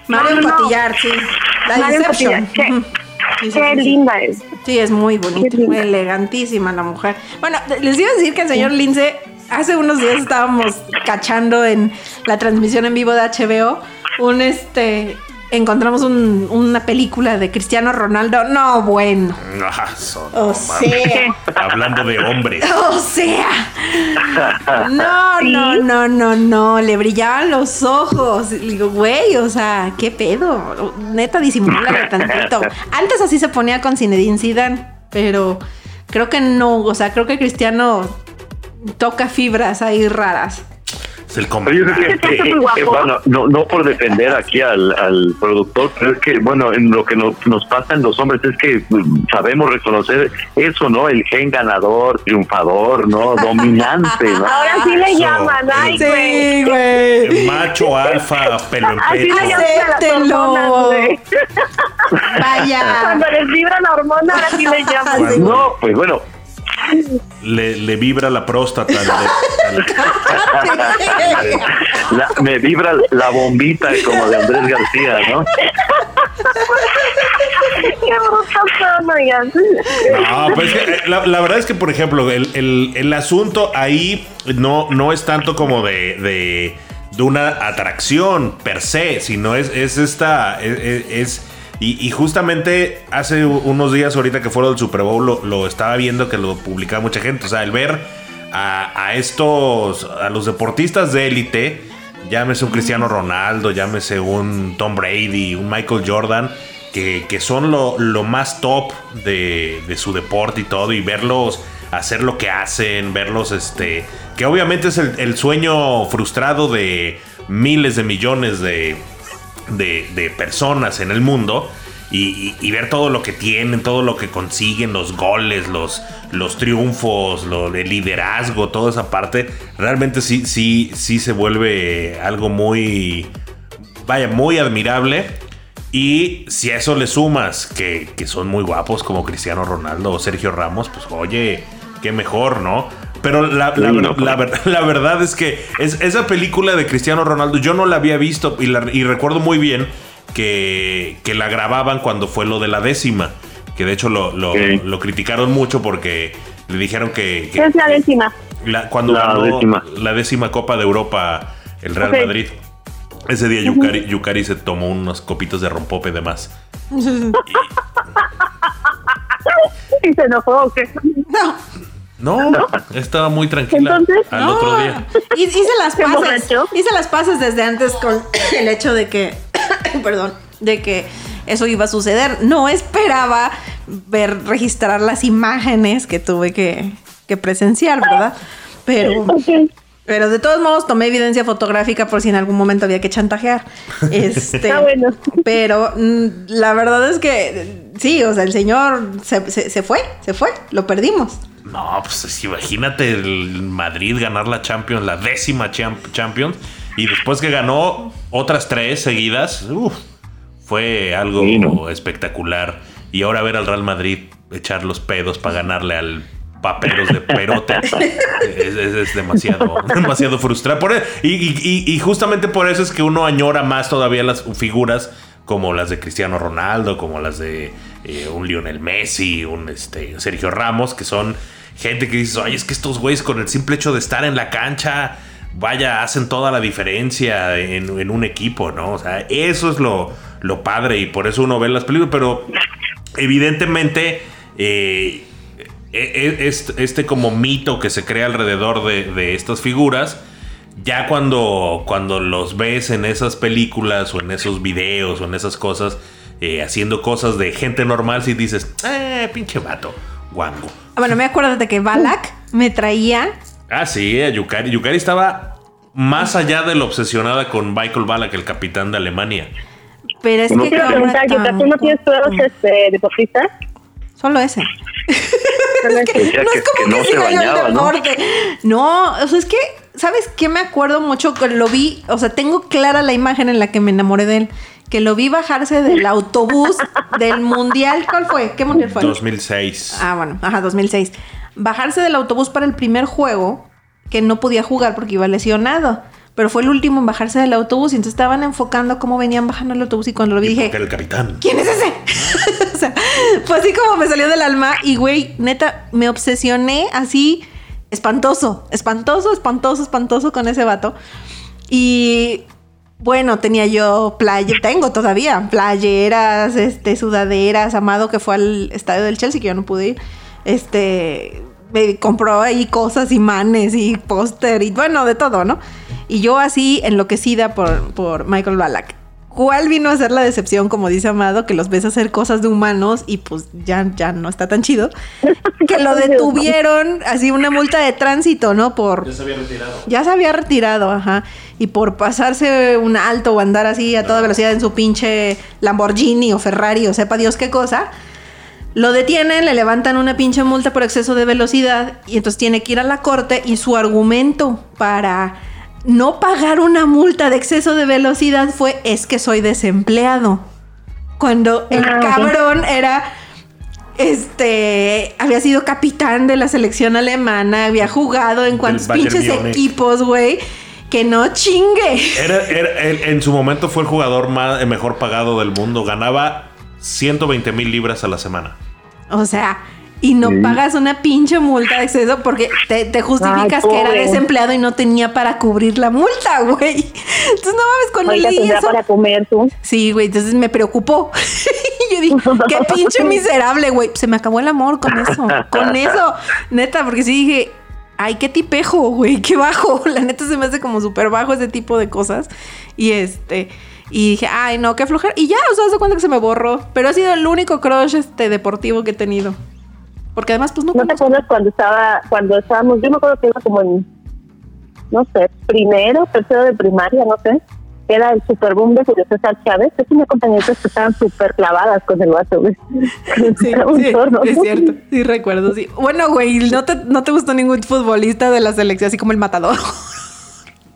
Speaker 5: Marion
Speaker 6: No, no, no.
Speaker 5: Cotillard, sí. La
Speaker 6: Marion
Speaker 5: Inception.
Speaker 6: Cotillard, qué-.
Speaker 5: Sí, sí,
Speaker 6: Qué
Speaker 5: sí,
Speaker 6: linda es.
Speaker 5: Sí, es muy bonita, muy elegantísima la mujer. Bueno, les iba a decir que el señor Lince, hace unos días estábamos cachando en la transmisión en vivo de HBO un este. Encontramos un- una película de Cristiano Ronaldo. No, bueno.
Speaker 1: Ah, son-
Speaker 5: O
Speaker 1: no
Speaker 5: sea.
Speaker 1: Hablando de hombres.
Speaker 5: O sea. No,
Speaker 6: ¿Sí?
Speaker 5: no, no, no, no. Le brillaban los ojos. Le digo, güey, o sea, ¿qué pedo? Neta, disimúlale tantito. Antes así se ponía con Zinedine Zidane, pero creo que no. O sea, creo que Cristiano toca fibras ahí raras.
Speaker 1: Es el
Speaker 4: que, eh, eh, bueno, no, no por defender aquí al, al productor, pero es que, bueno, en lo que nos, nos pasa en los hombres es que mm, sabemos reconocer eso, ¿no? El gen ganador, triunfador, ¿no? Dominante, ¿no?
Speaker 6: Ahora sí le
Speaker 1: Eso,
Speaker 6: llaman, ay, güey.
Speaker 5: Sí, güey.
Speaker 1: Macho alfa, pelo en
Speaker 6: Así le
Speaker 1: pecho.
Speaker 6: llaman a las
Speaker 5: Acéptelo.
Speaker 6: hormonas, güey.
Speaker 5: Vaya.
Speaker 6: Cuando les vibra la hormona, ahora sí le llaman.
Speaker 5: Sí.
Speaker 4: No, pues bueno,
Speaker 1: Le, le vibra la próstata. al-
Speaker 4: la- me vibra la bombita como de Andrés García, ¿no?
Speaker 1: No, pues es que, eh, la, la verdad es que, por ejemplo, el, el- el asunto ahí no, no es tanto como de, de, de una atracción per se, sino es, es esta. Es. es- y, y justamente hace unos días, ahorita que fueron del Super Bowl, lo, lo estaba viendo que lo publicaba mucha gente. O sea, el ver a, a estos, a los deportistas de élite, llámese un Cristiano Ronaldo, llámese un Tom Brady, un Michael Jordan, que, son lo, más top de, su deporte y todo, y verlos hacer lo que hacen, verlos, este, que obviamente es el, sueño frustrado de miles de millones de, de, personas en el mundo. Y, ver todo lo que tienen, todo lo que consiguen, los goles, los, los triunfos, lo, el liderazgo, toda esa parte, realmente sí, sí, sí se vuelve algo muy, vaya, muy admirable. Y si a eso le sumas que, son muy guapos como Cristiano Ronaldo o Sergio Ramos, pues oye, qué mejor, ¿no? Pero la, verdad es que es, esa película de Cristiano Ronaldo yo no la había visto y, recuerdo muy bien que, la grababan cuando fue lo de la décima. Que de hecho lo, criticaron mucho porque le dijeron que...
Speaker 6: ¿Qué es la décima?
Speaker 1: cuando la décima. la décima Copa de Europa el Real Madrid. Ese día Yukari, se tomó unos copitos de rompope de más.
Speaker 6: y... se enojó qué?
Speaker 1: No. No, estaba muy tranquila al otro día.
Speaker 5: Hice las pases. Hice las pases desde antes con el hecho de que, perdón, de que eso iba a suceder. No esperaba ver, registrar las imágenes que tuve que, que presenciar, ¿verdad? Pero pero de todos modos tomé evidencia fotográfica por si en algún momento había que chantajear. Este,
Speaker 6: ah, bueno.
Speaker 5: Pero mm, la verdad es que sí, o sea, el señor se, fue, se fue, lo perdimos.
Speaker 1: No, pues imagínate el Madrid ganar la Champions, la décima Champions, y después que ganó otras tres seguidas, fue algo espectacular. Y ahora ver al Real Madrid echar los pedos para ganarle al paperos de perote. es, demasiado, demasiado frustrante. E, y, justamente por eso es que uno añora más todavía las figuras como las de Cristiano Ronaldo, como las de eh, un Lionel Messi, un este, Sergio Ramos, que son gente que dice, oye, es que estos güeyes con el simple hecho de estar en la cancha, vaya, hacen toda la diferencia en, un equipo, ¿no? O sea, eso es lo, lo padre y por eso uno ve las películas, pero evidentemente... Eh, este, como mito que se crea alrededor de, estas figuras, ya cuando, cuando los ves en esas películas o en esos videos o en esas cosas, eh, haciendo cosas de gente normal, si dices, eh, pinche vato, guango.
Speaker 5: Ah, bueno, me acuerdo de que Balak me traía.
Speaker 1: Ah, sí, a Yukari. Yukari estaba más allá de lo obsesionada con Michael Balak, el capitán de Alemania.
Speaker 5: Pero es que.
Speaker 6: Quiero preguntar, ¿tú no tienes pruebas este, deportistas?
Speaker 5: Solo ese. no es como que, no se bañaba, ¿no? No, o sea, es que, ¿sabes qué? Me acuerdo mucho que lo vi, o sea, tengo clara la imagen en la que me enamoré de él. Que lo vi bajarse del autobús del mundial. ¿Cuál fue? ¿Qué mundial fue?
Speaker 1: 2006.
Speaker 5: Ah, bueno, ajá, 2006. Bajarse del autobús para el primer juego, que no podía jugar porque iba lesionado pero fue el último en bajarse del autobús y entonces estaban enfocando cómo venían bajando el autobús y cuando lo vi dije,
Speaker 1: el capitán.
Speaker 5: ¿Quién es ese? o sea, así como me salió del alma y güey, neta, me obsesioné así espantoso, espantoso, espantoso, espantoso con ese vato. Y bueno, tenía yo playa, tengo todavía playeras, este, sudaderas, amado que fue al estadio del Chelsea que yo no pude ir. Este, me compró ahí cosas, imanes y póster y bueno, de todo, ¿no? Y yo así enloquecida por, por Michael Ballack. ¿Cuál vino a ser la decepción, como dice Amado, que los ves hacer cosas de humanos y pues ya, ya no está tan chido? Que lo detuvieron, así una multa de tránsito, ¿no? Por...
Speaker 1: Ya se había retirado.
Speaker 5: Ya se había retirado, ajá. Y por pasarse un alto o andar así a toda velocidad en su pinche Lamborghini o Ferrari o sepa Dios qué cosa, lo detienen, le levantan una pinche multa por exceso de velocidad y entonces tiene que ir a la corte y su argumento para no pagar una multa de exceso de velocidad fue es que soy desempleado. Cuando el ah, cabrón era este había sido capitán de la selección alemana, había jugado en cuantos pinches equipos, güey. Que no chingue.
Speaker 1: en su momento fue el jugador más, mejor pagado del mundo. Ganaba 120 mil libras a la semana.
Speaker 5: O sea, y no pagas una pinche multa de exceso porque te, justificas que era desempleado y no tenía para cubrir la multa, güey. Entonces no mames cuando Oiga, leí eso.
Speaker 6: para comer tú?
Speaker 5: Sí, güey, entonces me preocupó. y yo dije, qué pinche miserable, güey. Se me acabó el amor con eso. Con eso, neta, porque sí dije, ay, qué tipejo, güey, qué bajo. La neta se me hace como súper bajo ese tipo de cosas. Y este, Y dije, ay, no, qué flojera. Y ya, o sea, hace cuenta que se me borró. Pero ha sido el único crush este deportivo que he tenido. Porque además, pues no.
Speaker 6: ¿No te acuerdas cuando estaba, cuando estábamos, yo me acuerdo que iba como en, no sé, primero, tercero de primaria, no sé era el super boom de Julio César Chávez. Es una que estaban súper clavadas con el vato, güey.
Speaker 5: Sí, es cierto. Sí, recuerdo, sí. Bueno, güey, ¿no te, ¿no te gustó ningún futbolista de la selección, así como el matador?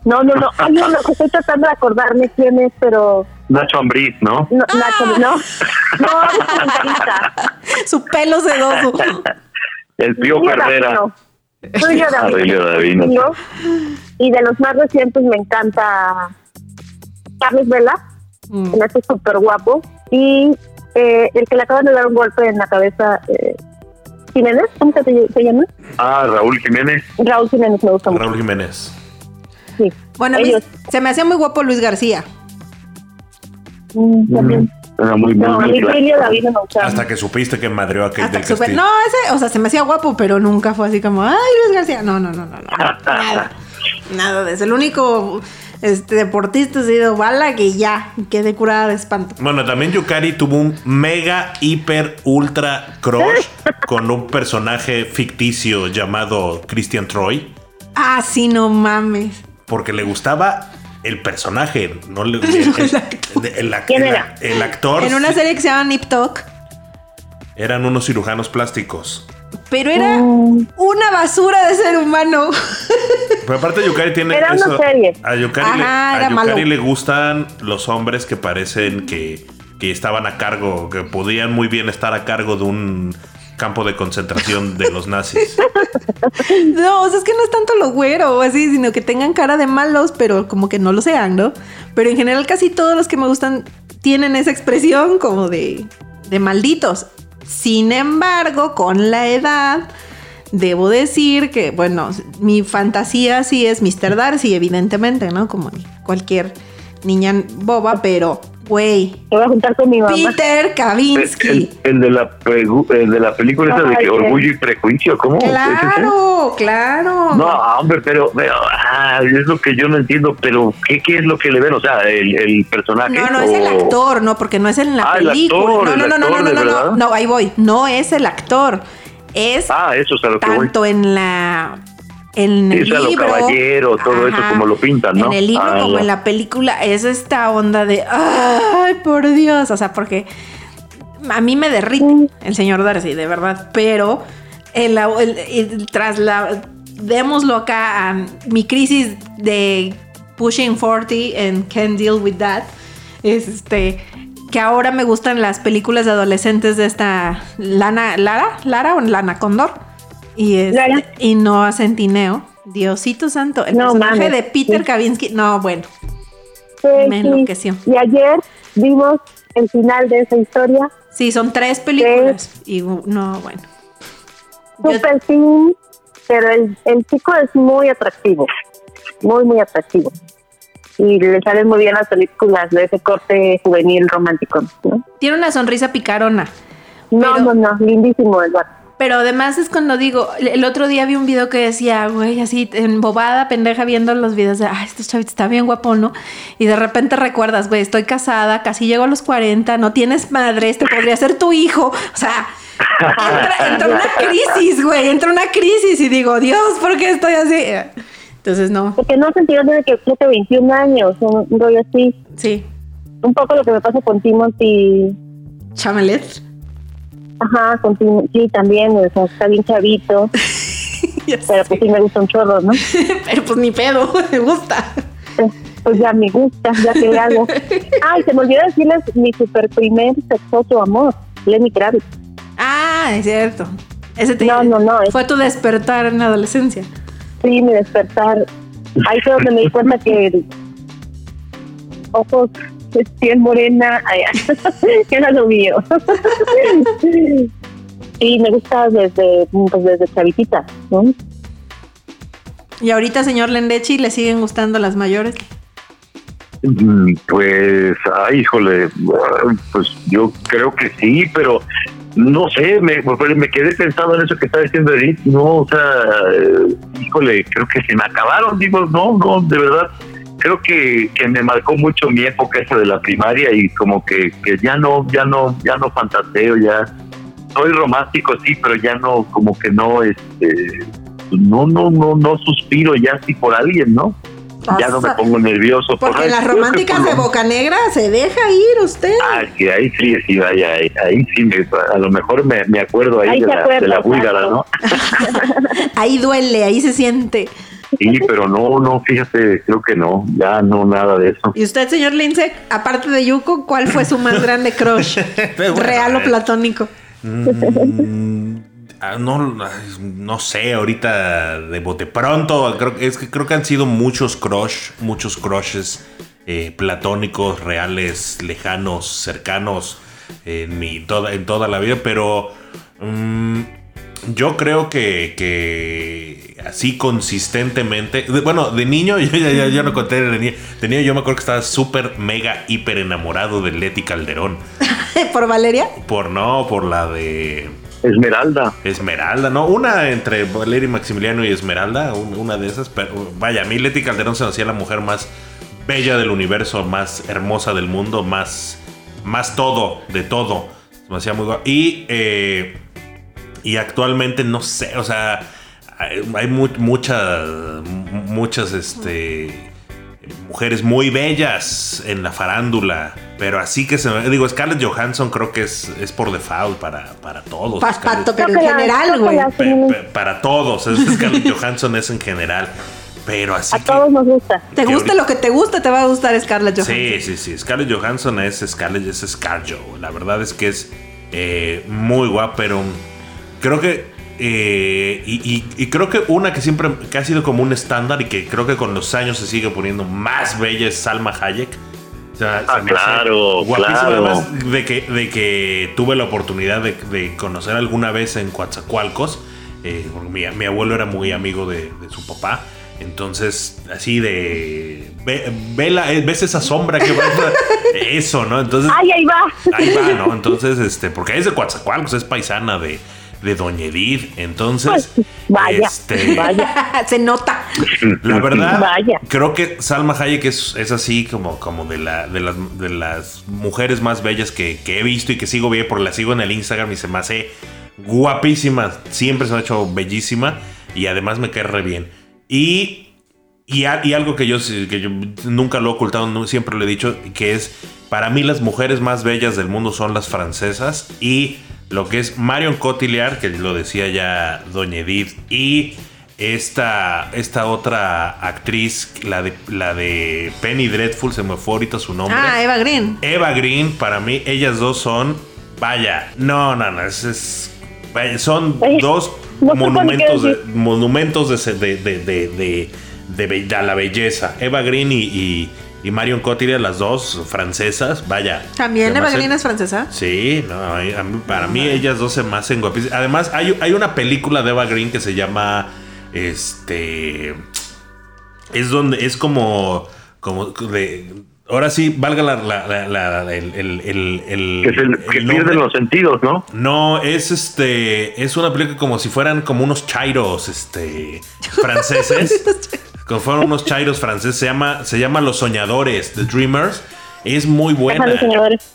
Speaker 6: No, no, no. Ay, no, estoy tratando de acordarme quién es, pero...
Speaker 4: Nacho Ambriz, ¿no? No,
Speaker 6: Nacho, no. No,
Speaker 5: Su pelo sedoso.
Speaker 4: El Pío Herrera.
Speaker 6: Davino. Y de los más recientes me encanta Carlos Vela, mm. un este súper guapo, y eh, el que le acaban de dar un golpe en la cabeza, eh, Jiménez, ¿cómo se, llama?
Speaker 4: Ah, Raúl Jiménez.
Speaker 6: Raúl Jiménez me gusta mucho.
Speaker 1: Raúl Jiménez.
Speaker 5: Sí. Bueno, se me hacía muy guapo Luis García.
Speaker 6: Mm, también. Era muy, no, muy,
Speaker 1: Hasta que supiste que madrió a Kate del Castillo.
Speaker 5: No, ese, o sea, se me hacía guapo, pero nunca fue así como, ay, Luis García. No, no, no, no, no. nada. Nada de eso. El único este deportista ha sido Bala que ya quedé curada de espanto.
Speaker 1: Bueno, también Yukari tuvo un mega, hiper, ultra crush con un personaje ficticio llamado Christian Troy.
Speaker 5: Ah, sí, no mames.
Speaker 1: Porque le gustaba el personaje, no le
Speaker 6: el, ¿Quién era?
Speaker 1: el, actor.
Speaker 5: En una serie que se llama Nip Tuck.
Speaker 1: Eran unos cirujanos plásticos.
Speaker 5: Pero era mm. una basura de ser humano.
Speaker 1: Pero aparte Yukari tiene
Speaker 6: era eso. Serie.
Speaker 1: A Yukari, le, a Yukari le gustan los hombres que parecen que, que estaban a cargo, que podían muy bien estar a cargo de un campo de concentración de los nazis.
Speaker 5: No, o sea, es que no es tanto lo güero así, sino que tengan cara de malos, pero como que no lo sean, ¿no? Pero en general casi todos los que me gustan tienen esa expresión como de, de malditos. Sin embargo, con la edad, debo decir que, bueno, mi fantasía sí es Mr. Darcy, evidentemente, ¿no? Como cualquier niña boba, pero Güey.
Speaker 6: Te voy a juntar con mi mamá.
Speaker 5: Peter Kavinsky.
Speaker 4: El, de, la el de la película esa de que Orgullo y Prejuicio, ¿cómo?
Speaker 5: Claro, claro.
Speaker 4: No, hombre, pero, es lo que yo no entiendo, pero ¿qué, es lo que le ven? O sea, el, el personaje.
Speaker 5: No, no, es el actor, no, porque no es en la ah, película. No, no, no, no, no, no, no, no, ahí voy. No es el actor. Es
Speaker 4: ah, eso es a lo tanto que
Speaker 5: voy. en la en el libro,
Speaker 4: caballero, todo eso como lo pintan, ¿no?
Speaker 5: En el libro ah, como en la película es esta onda de ay, por Dios, o sea, porque a mí me derrite el señor Darcy, de verdad, pero el, tras la démoslo acá a mi crisis de pushing 40 and can't deal with that, es este que ahora me gustan las películas de adolescentes de esta Lana Lara, Lara o Lana Condor y, es, y no a Centineo. Diosito santo. El personaje de Peter Kavinsky. No, bueno. me enloqueció.
Speaker 6: Y ayer vimos el final de esa historia.
Speaker 5: Sí, son tres películas. Y no, bueno.
Speaker 6: Super pero el, el chico es muy atractivo. Muy, muy atractivo y le salen muy bien las películas de ese corte juvenil romántico.
Speaker 5: Tiene una sonrisa picarona.
Speaker 6: No, no, no, lindísimo el
Speaker 5: pero además es cuando digo, el otro día vi un video que decía, güey, así embobada, pendeja, viendo los videos de, ay, este chavito está bien guapo, ¿no? Y de repente recuerdas, güey, estoy casada, casi llego a los 40, no tienes madre, este podría ser tu hijo. O sea, entra, una crisis, güey, entra una crisis y digo, Dios, ¿por qué estoy así? Entonces, no.
Speaker 6: Porque no sentido desde que cumple 21 años, un rollo así.
Speaker 5: Sí.
Speaker 6: Un poco lo que me pasa con Timothy.
Speaker 5: Chamelet.
Speaker 6: Ajá, sí, también, o sea, está bien chavito. pero pues sí me gusta un chorro, ¿no?
Speaker 5: pero pues ni pedo, me gusta.
Speaker 6: Pues, pues ya me gusta, ya que hago. Ay, se me olvidó decirles mi super primer sexoso amor, Lenny Kravitz.
Speaker 5: Ah, es cierto. Ese te,
Speaker 6: no, no, no.
Speaker 5: Fue tu despertar en la adolescencia.
Speaker 6: Sí, mi despertar. Ahí fue donde me di cuenta que ojos piel morena, que era lo mío. y me gusta desde, pues desde chavitita,
Speaker 5: ¿Y ahorita, señor Lendechi, le siguen gustando las mayores?
Speaker 4: Mm, pues, ay, híjole, pues yo creo que sí, pero no sé, me, me quedé pensando en eso que está diciendo Edith, no, o sea, híjole, creo que se me acabaron, digo, no, no, de verdad, creo que, que me marcó mucho mi época esa de la primaria y como que, que ya no, ya no, ya no fantaseo, ya soy romántico sí, pero ya no, como que no, este, no, no, no, no suspiro ya así por alguien, ¿no? Ya no me pongo nervioso.
Speaker 5: Porque las románticas de Boca Negra se deja ir usted.
Speaker 4: Ah, sí, ahí sí, sí, vaya, ahí, sí, me, a lo mejor me, me acuerdo ahí, de, la, de, la, búlgara, ¿no?
Speaker 5: ahí duele, ahí se siente.
Speaker 4: Sí, pero no, no, fíjate, creo que no, ya no nada de eso.
Speaker 5: ¿Y usted, señor Lince, aparte de Yuko, cuál fue su más grande crush? ¿Real o platónico?
Speaker 1: Mm, ah, no, no sé, ahorita de bote pronto, creo, es que creo que han sido muchos crush, muchos crushes eh, platónicos, reales, lejanos, cercanos en, mi, toda, en toda la vida, pero mm, yo creo que, que así consistentemente. bueno, de niño, yo ya, no conté de niño. De niño yo me acuerdo que estaba súper, mega, hiper enamorado de Leti Calderón.
Speaker 5: ¿Por Valeria?
Speaker 1: Por no, por la de.
Speaker 4: Esmeralda.
Speaker 1: Esmeralda, ¿no? Una entre Valeria Maximiliano y Esmeralda, una de esas. Pero vaya, a mí Leti Calderón se me hacía la mujer más bella del universo, más hermosa del mundo, más, más todo, de todo. Se me hacía muy guapa. Y, eh, y actualmente no sé, o sea hay, muchas, muchas, este, mujeres muy bellas en la farándula. Pero así que se me. Digo, Scarlett Johansson creo que es, es por default para, para todos.
Speaker 5: pero en general, güey.
Speaker 1: para todos. Scarlett Johansson es en general. Pero así.
Speaker 6: A todos nos gusta.
Speaker 5: Te gusta lo que te gusta, te va a gustar Scarlett Johansson.
Speaker 1: Sí, sí, sí. Scarlett Johansson es Scarlett, es Scarjo. La verdad es que es eh, muy guapa, pero creo que eh, y, creo que una que siempre que ha sido como un estándar y que creo que con los años se sigue poniendo más bella es Salma Hayek.
Speaker 4: ah, claro,
Speaker 1: guapísima además de que, de que tuve la oportunidad de, conocer alguna vez en Coatzacoalcos. Eh, mi, mi, abuelo era muy amigo de, su papá. Entonces, así de. Ve, eh, ves esa sombra que va. eso, ¿no? Entonces.
Speaker 6: Ay, ahí va.
Speaker 1: Ahí va, ¿no? Entonces, este. Porque es de Coatzacoalcos, es paisana de, de Doña Edith. Entonces,
Speaker 6: pues, vaya,
Speaker 1: este,
Speaker 6: vaya.
Speaker 5: se nota.
Speaker 1: La verdad, creo que Salma Hayek es, es así como, como de, la, de, las, de las mujeres más bellas que, he visto y que sigo bien, porque la sigo en el Instagram y se me hace guapísima. Siempre se me ha hecho bellísima y además me cae re bien. Y y, y, algo que yo, que yo nunca lo he ocultado, siempre lo he dicho, que es, para mí las mujeres más bellas del mundo son las francesas y lo que es Marion Cotillard, que lo decía ya Doña Edith, y esta, esta otra actriz, la de, la de Penny Dreadful, se me fue ahorita su nombre.
Speaker 5: Ah, Eva Green.
Speaker 1: Eva Green, para mí, ellas dos son, vaya, no, no, no, es, son dos monumentos, de, monumentos de, de, de, de, la belleza. Eva Green y y Marion Cotillard, las dos francesas, vaya.
Speaker 5: ¿También Eva Green es francesa?
Speaker 1: Sí, no, para mí ellas dos se me hacen guapísimas. Además, hay, hay una película de Eva Green que se llama, este, es donde, es como, como de, Ahora sí, valga la, la, el, el, el,
Speaker 4: es el que pierde los sentidos, ¿no?
Speaker 1: No, es este, es una película como si fueran como unos chairos, este, franceses. Fueron unos chairos franceses. Se llama, se llama Los Soñadores, The Dreamers. Es muy buena.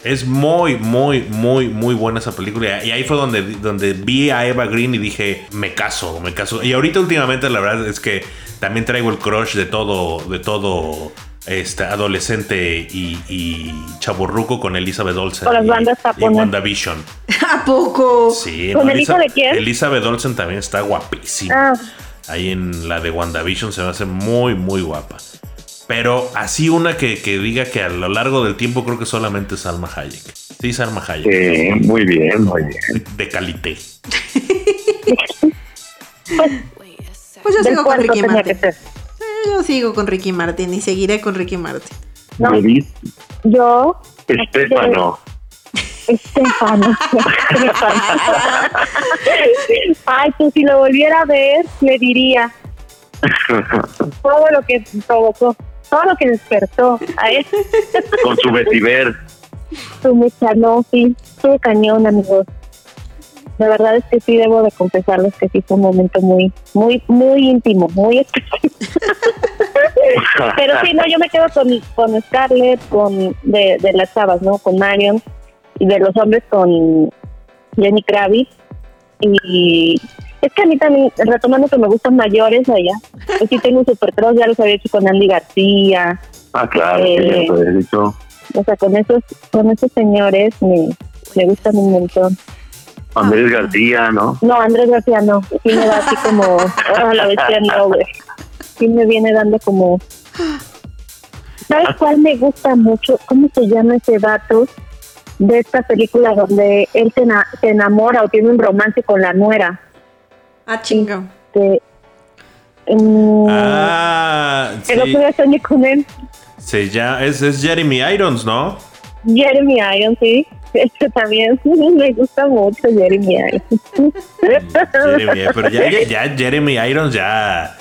Speaker 1: Es muy, muy, muy, muy buena esa película. Y ahí fue donde, donde vi a Eva Green y dije, me caso, me caso. Y ahorita últimamente la verdad es que también traigo el crush de todo, de todo este adolescente y, y chaburruco con Elizabeth Olsen.
Speaker 6: Con las bandas
Speaker 1: y, y WandaVision.
Speaker 5: ¿A poco?
Speaker 1: Sí.
Speaker 6: ¿Con el hijo de quién?
Speaker 1: Elizabeth Olsen también está guapísima. Ah ahí en la de WandaVision se me hace muy, muy guapa. Pero así una que, diga que a lo largo del tiempo creo que solamente es Salma Hayek. Sí, Salma Hayek.
Speaker 4: Sí, muy bien, muy bien.
Speaker 1: De calité.
Speaker 5: pues, yo sigo con Ricky Martin. Yo sigo con Ricky Martin y seguiré con Ricky Martin.
Speaker 6: No, yo.
Speaker 4: Estefano.
Speaker 6: Estefano. Ay, pues si lo volviera a ver, le diría todo lo que provocó, todo lo que despertó a él.
Speaker 4: Con su vestiver.
Speaker 6: Su mechano, sí, su cañón, amigos. La verdad es que sí debo de confesarles que sí fue un momento muy, muy, muy íntimo, muy especial. Pero sí, no, yo me quedo con, con Scarlett, con de, de las chavas, ¿no? Con Marion, de los hombres con Jenny Kravitz. Y es que a mí también, retomando que me gustan mayores allá, pues sí tengo un super cross, ya los había hecho con Andy García.
Speaker 4: Ah, claro, eh,
Speaker 6: O sea, con esos, con esos señores me, me gustan un montón.
Speaker 4: Andrés García, ¿no?
Speaker 6: No, Andrés García no. Sí me da así como, oh, la bestia no, güey. Sí me viene dando como... ¿Sabes cuál me gusta mucho? ¿Cómo se llama ese dato? De esta película donde él se, enamora o tiene un romance con la nuera.
Speaker 5: Ah, chingo.
Speaker 6: Que,
Speaker 1: um, ah,
Speaker 6: sí. El otro con él.
Speaker 1: Se llama, es, es Jeremy Irons, ¿no?
Speaker 6: Jeremy Irons, sí. Este también me gusta mucho Jeremy Irons.
Speaker 1: Jeremy, pero ya, ya Jeremy Irons ya.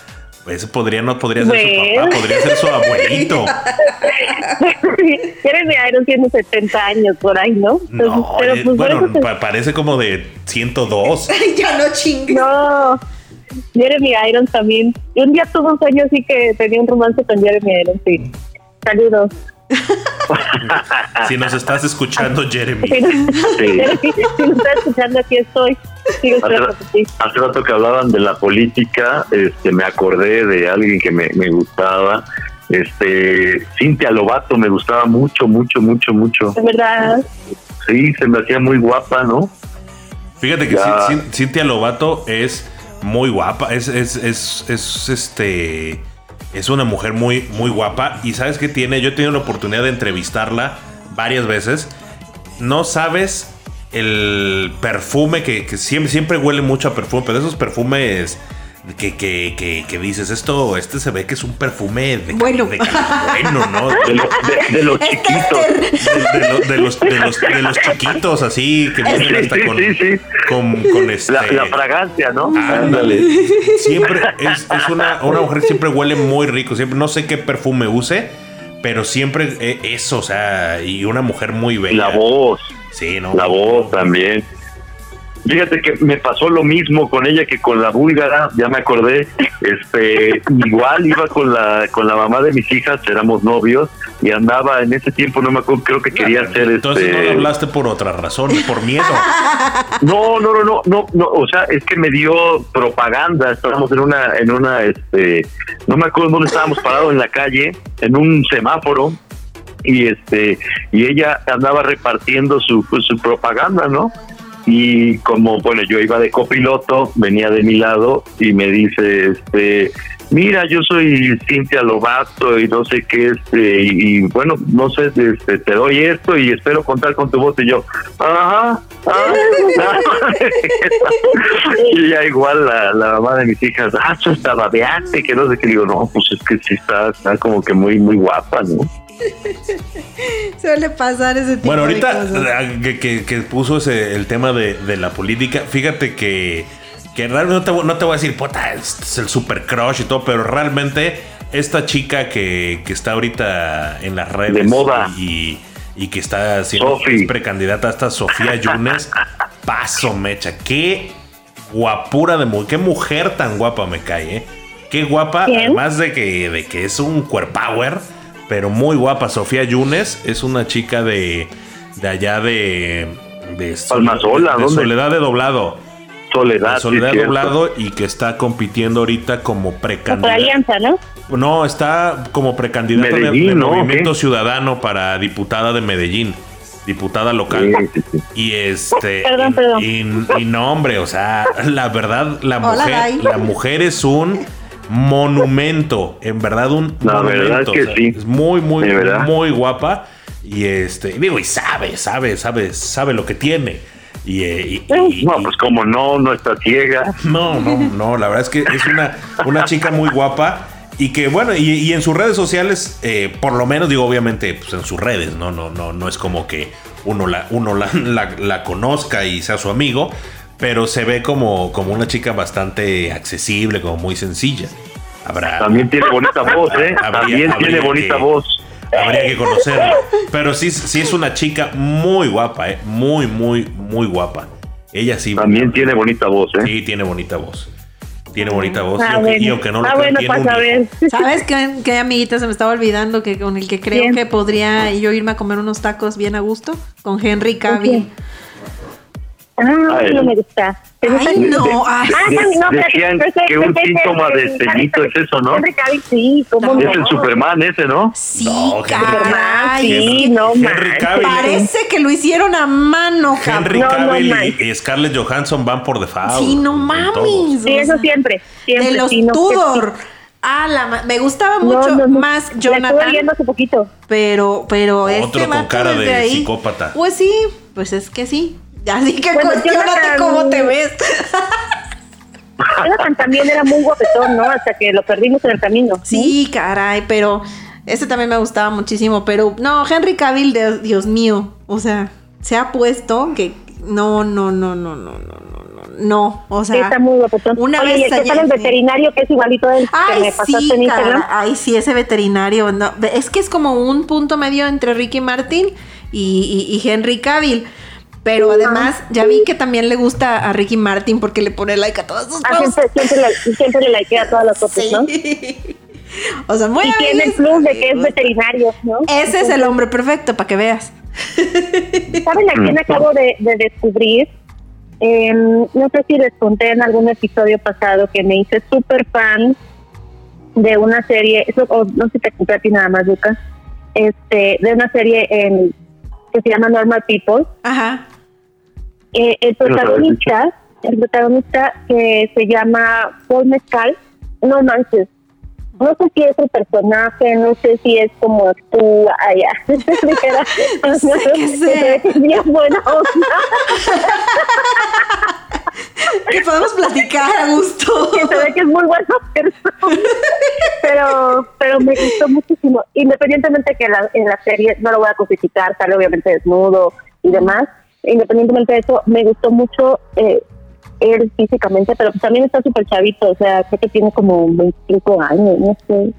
Speaker 1: Eso podría, no podría ser su papá, podría ser su abuelito.
Speaker 6: Jeremy Irons tiene 70 años por ahí, ¿no?
Speaker 1: no pero, pues, bueno, parece como de 102.
Speaker 5: ya no chingue.
Speaker 6: No, Jeremy Irons también. Un día tuvo un sueño así que tenía un romance con Jeremy Irons, sí. Saludos.
Speaker 1: si nos estás escuchando, Jeremy.
Speaker 6: Si, nos estás escuchando, aquí estoy.
Speaker 4: Hace, rato que hablaban de la política, este, me acordé de alguien que me, gustaba. Este, Cintia Lobato me gustaba mucho, mucho, mucho, mucho.
Speaker 6: ¿De verdad?
Speaker 4: Sí, se me hacía muy guapa, ¿no?
Speaker 1: Fíjate que Cintia Lobato es muy guapa, es, es, es, es este es una mujer muy, muy guapa. Y sabes qué tiene? Yo he tenido la oportunidad de entrevistarla varias veces. No sabes el perfume que, siempre, siempre huele mucho a perfume, pero esos perfumes que, que, que, dices, esto, este se ve que es un perfume de,
Speaker 5: bueno,
Speaker 1: bueno ¿no?
Speaker 4: De, los chiquitos.
Speaker 1: De, los, de, los, chiquitos, así, que vienen hasta con, con, este...
Speaker 4: La, fragancia, ¿no?
Speaker 1: Ándale. Siempre, es, es una, una mujer que siempre huele muy rico, siempre, no sé qué perfume use, pero siempre eso, o sea, y una mujer muy bella.
Speaker 4: La voz.
Speaker 1: Sí, ¿no?
Speaker 4: La voz también. Fíjate que me pasó lo mismo con ella que con la búlgara, ya me acordé. Este, igual iba con la con la mamá de mis hijas, éramos novios y andaba en ese tiempo, no me acuerdo, creo que quería hacer
Speaker 1: Entonces
Speaker 4: no
Speaker 1: le hablaste por otra razón, por miedo.
Speaker 4: No, no, no, no, no, o sea, es que me dio propaganda. Estábamos en una en una este, no me acuerdo dónde estábamos parados en la calle, en un semáforo y este y ella andaba repartiendo su pues, su propaganda, ¿no? Y como bueno yo iba de copiloto venía de mi lado y me dice este mira yo soy Cintia Lobato y no sé qué este y, bueno no sé este, te doy esto y espero contar con tu voz y yo ajá, y ya igual la, la, mamá de mis hijas ah está babeante que no sé qué. Digo no pues es que sí está, está como que muy muy guapa no
Speaker 5: Suele pasar ese tipo
Speaker 1: bueno, ahorita Que, puso ese, el tema de, la política, fíjate que, que realmente no te, voy a decir, puta, es el super crush y todo, pero realmente esta chica que, está ahorita en las redes
Speaker 4: de moda.
Speaker 1: y, que está siendo precandidata, esta Sofía Yunes, paso mecha, qué guapura de mujer, qué mujer tan guapa me cae, ¿eh? Qué guapa, además de que, de que es un power pero muy guapa. Sofía Yunes es una chica de, de allá de. de,
Speaker 4: Palmasola,
Speaker 1: de, Soledad de Doblado.
Speaker 4: Soledad.
Speaker 1: Soledad de Doblado y que está compitiendo ahorita como precandidata.
Speaker 6: alianza, ¿no?
Speaker 1: No, está como precandidata del Movimiento Ciudadano para diputada de Medellín diputada local. Y este.
Speaker 6: Perdón, perdón.
Speaker 1: Y, y, no, hombre, o sea, la verdad, la mujer, la mujer es un monumento, en verdad un
Speaker 4: la Verdad que sí.
Speaker 1: Es muy, muy, muy guapa. Y este, digo, y sabe, sabe, sabe, sabe lo que tiene. Y, eh,
Speaker 4: no, pues como no, no está ciega.
Speaker 1: No, no, no, la verdad es que es una, una chica muy guapa. Y que bueno, y, en sus redes sociales, eh, por lo menos digo, obviamente, pues en sus redes, no, no, no, no es como que uno la, uno la, la conozca y sea su amigo pero se ve como, como una chica bastante accesible, como muy sencilla. Habrá,
Speaker 4: También tiene bonita voz, ¿eh? También tiene bonita voz.
Speaker 1: Habría que conocerla. Pero sí, sí es una chica muy guapa, ¿eh? Muy, muy, muy guapa. Ella sí.
Speaker 4: También tiene bonita voz, ¿eh?
Speaker 1: Sí, tiene bonita voz. Tiene bonita voz. Ah, yo, que no lo
Speaker 6: ah, bueno, pasa a ver.
Speaker 5: ¿Sabes qué, qué, amiguita se me estaba olvidando? que Con el que creo que podría yo irme a comer unos tacos bien a gusto. Con Henry Cavill.
Speaker 6: Ah, no me gusta.
Speaker 5: Ay, no. Ay,
Speaker 4: no, decían que un síntoma de ceñito es eso, ¿no?
Speaker 6: Henry Cavill, sí. ¿cómo
Speaker 4: es el Superman ese, ¿no?
Speaker 5: Sí, no, Superman,
Speaker 6: sí, no Henry
Speaker 5: Cavill. Parece que lo hicieron a mano,
Speaker 1: Henry Cavill y Scarlett Johansson van por default.
Speaker 5: Sí, no mames.
Speaker 6: Sí, eso siempre. siempre
Speaker 5: de los Tudor. Ah, la, me gustaba mucho más Jonathan.
Speaker 6: viendo hace poquito.
Speaker 5: Pero, pero
Speaker 1: Otro este con cara de psicópata.
Speaker 5: Pues sí, pues es que sí. Así que bueno, cuestionate cómo te ves.
Speaker 6: Jonathan también era muy guapetón, ¿no? Hasta que lo perdimos en el camino.
Speaker 5: Sí, caray, pero ese también me gustaba muchísimo. Pero no, Henry Cavill, Dios mío. O sea, se ha puesto que no, no, no, no, no, no, no, o sea,
Speaker 6: está muy guapetón. Una Oye, vez el veterinario que es igualito él,
Speaker 5: Ay, que me pasaste sí, en Instagram. Ay, sí, ese veterinario, no, es que es como un punto medio entre Ricky Martin y, y, y Henry Cavill. Pero además, ya vi que también le gusta a Ricky Martin porque le pone like a todas sus
Speaker 6: ah, Siempre, siempre, le, siempre le likea a todas las fotos, sí. ¿no?
Speaker 5: O sea, muy
Speaker 6: Y tiene el plus de que es veterinario, ¿no?
Speaker 5: Ese es el hombre perfecto, para que veas.
Speaker 6: ¿Saben a quién acabo de, de descubrir? Eh, no sé si les conté en algún episodio pasado que me hice súper fan de una serie, eso, o no sé si te conté a ti nada más, Lucas, este, de una serie en, que se llama Normal People.
Speaker 5: Ajá.
Speaker 6: Eh, el protagonista, el protagonista que se llama Paul Mezcal, no manches, no sé si es el personaje, no sé si es como tú allá. no sé qué buena onda.
Speaker 5: que podemos platicar a gusto.
Speaker 6: Que se ve que es muy buena persona. Pero, pero me gustó muchísimo. Independientemente que la, en la serie no lo voy a cosificar, sale obviamente desnudo y demás. Independientemente de eso, me gustó mucho eh, él físicamente, pero también está súper chavito, o sea, sé que tiene como 25 años, no sé.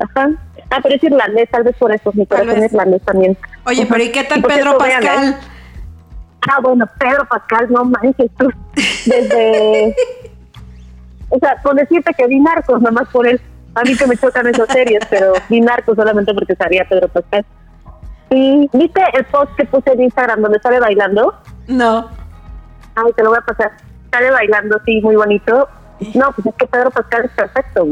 Speaker 6: Ajá. Ah, pero es irlandés, tal vez por eso, mi corazón es irlandés también.
Speaker 5: Oye, pero ¿y qué tal Pedro Pascal?
Speaker 6: Ah, bueno, Pedro Pascal, no manches tú. Desde. o sea, con decirte que vi narcos, nomás por él. A mí que me chocan esas series, pero vi narcos solamente porque sabía Pedro Pascal. Sí, ¿viste el post que puse en Instagram donde sale bailando?
Speaker 5: No.
Speaker 6: Ay, te lo voy a pasar sale bailando así muy bonito. No, pues es que Pedro Pascal es perfecto.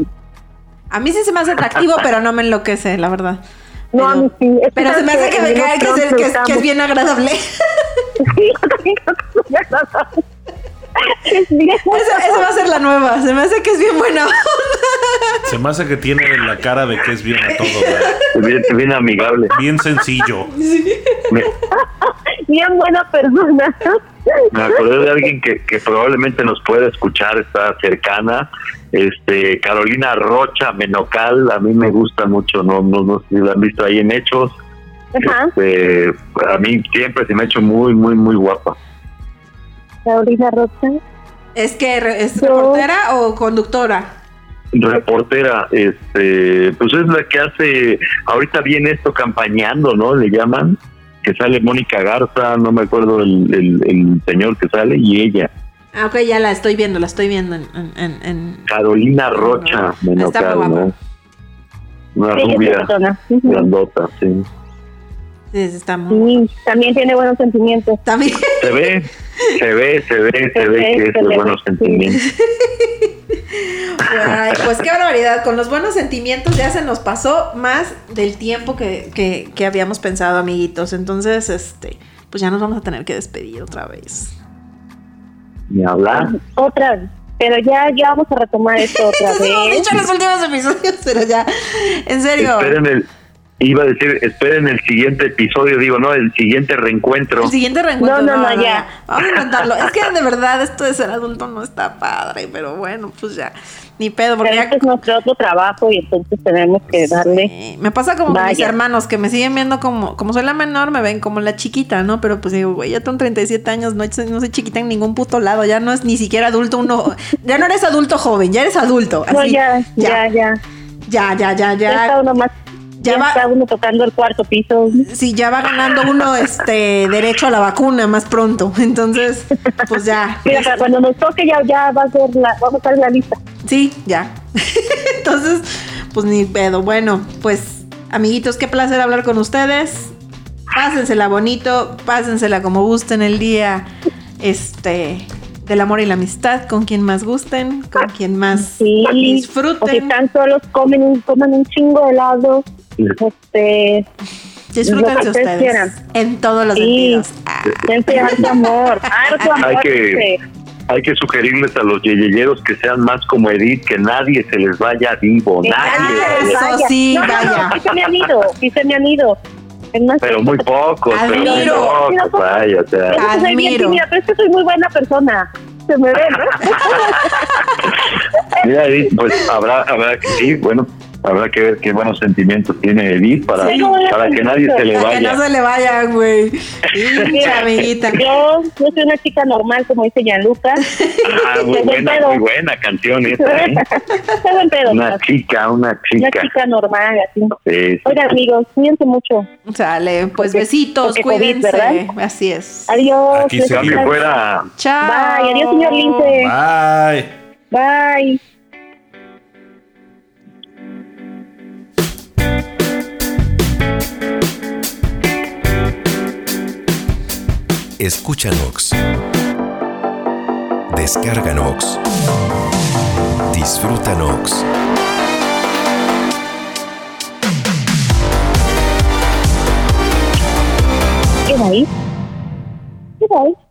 Speaker 5: A mí sí se me hace atractivo, pero no me enloquece, la verdad.
Speaker 6: No, a mí sí.
Speaker 5: pero se me hace que, me cae que, que, que es bien agradable.
Speaker 6: Sí, yo también creo que es muy agradable.
Speaker 5: Esa, va a ser la nueva. Se me hace que es bien buena
Speaker 1: Se me hace que tiene la cara de que es bien a todo.
Speaker 4: Bien, bien, amigable.
Speaker 1: Bien sencillo.
Speaker 6: Bien buena persona.
Speaker 4: Me acordé de alguien que, que probablemente nos puede escuchar, está cercana. Este, Carolina Rocha Menocal, a mí me gusta mucho, no, no, no sé si la han visto ahí en Hechos. Este, a mí siempre se me ha hecho muy, muy, muy guapa.
Speaker 6: Carolina Rocha.
Speaker 5: ¿Es que es reportera o conductora?
Speaker 4: reportera, este, pues es la que hace, ahorita viene esto campañando, ¿no? Le llaman que sale Mónica Garza, no me acuerdo el, el, señor que sale, y ella.
Speaker 5: Ah, ok, ya la estoy viendo, la estoy viendo en... en,
Speaker 4: Carolina Rocha, no, ¿no? Una rubia grandota, sí.
Speaker 5: Sí, está muy
Speaker 6: sí, también tiene buenos sentimientos.
Speaker 5: También.
Speaker 4: Se ve, se ve, se ve, se, ve, que es de buenos sentimientos.
Speaker 5: Ay, pues qué barbaridad. Con los buenos sentimientos ya se nos pasó más del tiempo que, que, que habíamos pensado, amiguitos. Entonces, este, pues ya nos vamos a tener que despedir otra vez.
Speaker 4: Ni hablar.
Speaker 6: Otra vez. Pero ya, ya vamos a retomar esto otra vez. hemos
Speaker 5: dicho en los últimos episodios, pero ya, en serio.
Speaker 4: Esperen el, Iba a decir, esperen el siguiente episodio, digo, no, el siguiente reencuentro.
Speaker 5: El siguiente reencuentro. No, no, no, ya. Vamos a intentarlo. es que de verdad esto de ser adulto no está padre, pero bueno, pues ya. Ni pedo, porque
Speaker 6: este es nuestro otro trabajo y entonces tenemos que darle.
Speaker 5: Me pasa como con mis hermanos que me siguen viendo como, como soy la menor, me ven como la chiquita, ¿no? Pero pues digo, güey, ya tengo 37 años, no, no soy chiquita en ningún puto lado, ya no es ni siquiera adulto uno, ya no eres adulto joven, ya eres adulto.
Speaker 6: no, ya, ya, ya.
Speaker 5: Ya, ya, ya, ya.
Speaker 6: Ya está uno más ya, va, está uno tocando el cuarto piso.
Speaker 5: Sí, ya va ganando uno este derecho a la vacuna más pronto. Entonces, pues ya.
Speaker 6: Mira, cuando nos toque ya, ya va a ser la, vamos a ver la lista.
Speaker 5: Sí, ya. Entonces, pues ni pedo. Bueno, pues, amiguitos, qué placer hablar con ustedes. Pásensela bonito, pásensela como gusten el día. Este, del amor y la amistad, con quien más gusten, con quien más sí, disfruten. O
Speaker 6: si están solos, comen, comen un chingo de helado. Este,
Speaker 5: Disfrútense ustedes en todos los
Speaker 6: sí. sentidos. Ah. amor, harto amor.
Speaker 4: Hay que, hay que sugerirles a los yeyeyeros que sean más como Edith, que nadie se les vaya vivo, nadie.
Speaker 5: Eso sí, vaya.
Speaker 6: sí se me han ido, sí se me han ido.
Speaker 4: Pero muy pocos, pero muy pocos, vaya, o sea.
Speaker 5: Admiro.
Speaker 6: Mira, pero es que soy muy buena persona. Se me ve, ¿no?
Speaker 4: Mira, Edith, pues habrá, habrá que sí, bueno, Habrá que ver qué buenos sentimientos tiene Edith para, para que nadie se le vaya. Para
Speaker 5: que no se le vaya, güey. Mira, amiguita.
Speaker 6: Yo, yo soy una chica normal, como dice Gianluca.
Speaker 4: Ah, muy buena, muy buena canción esa, ¿eh?
Speaker 6: pedo,
Speaker 4: una chica, una chica.
Speaker 6: Una chica normal, así. Sí, Oiga, amigos, cuídense mucho.
Speaker 5: Sale, pues besitos, cuídense. COVID, Así es.
Speaker 6: Adiós.
Speaker 4: Aquí se fuera.
Speaker 5: Chao.
Speaker 6: Bye, adiós, señor Lince.
Speaker 1: Bye.
Speaker 6: Bye.
Speaker 3: Escucha Nox. Descarga Nox. Disfruta Nox.
Speaker 6: ¿Qué? ¿Qué?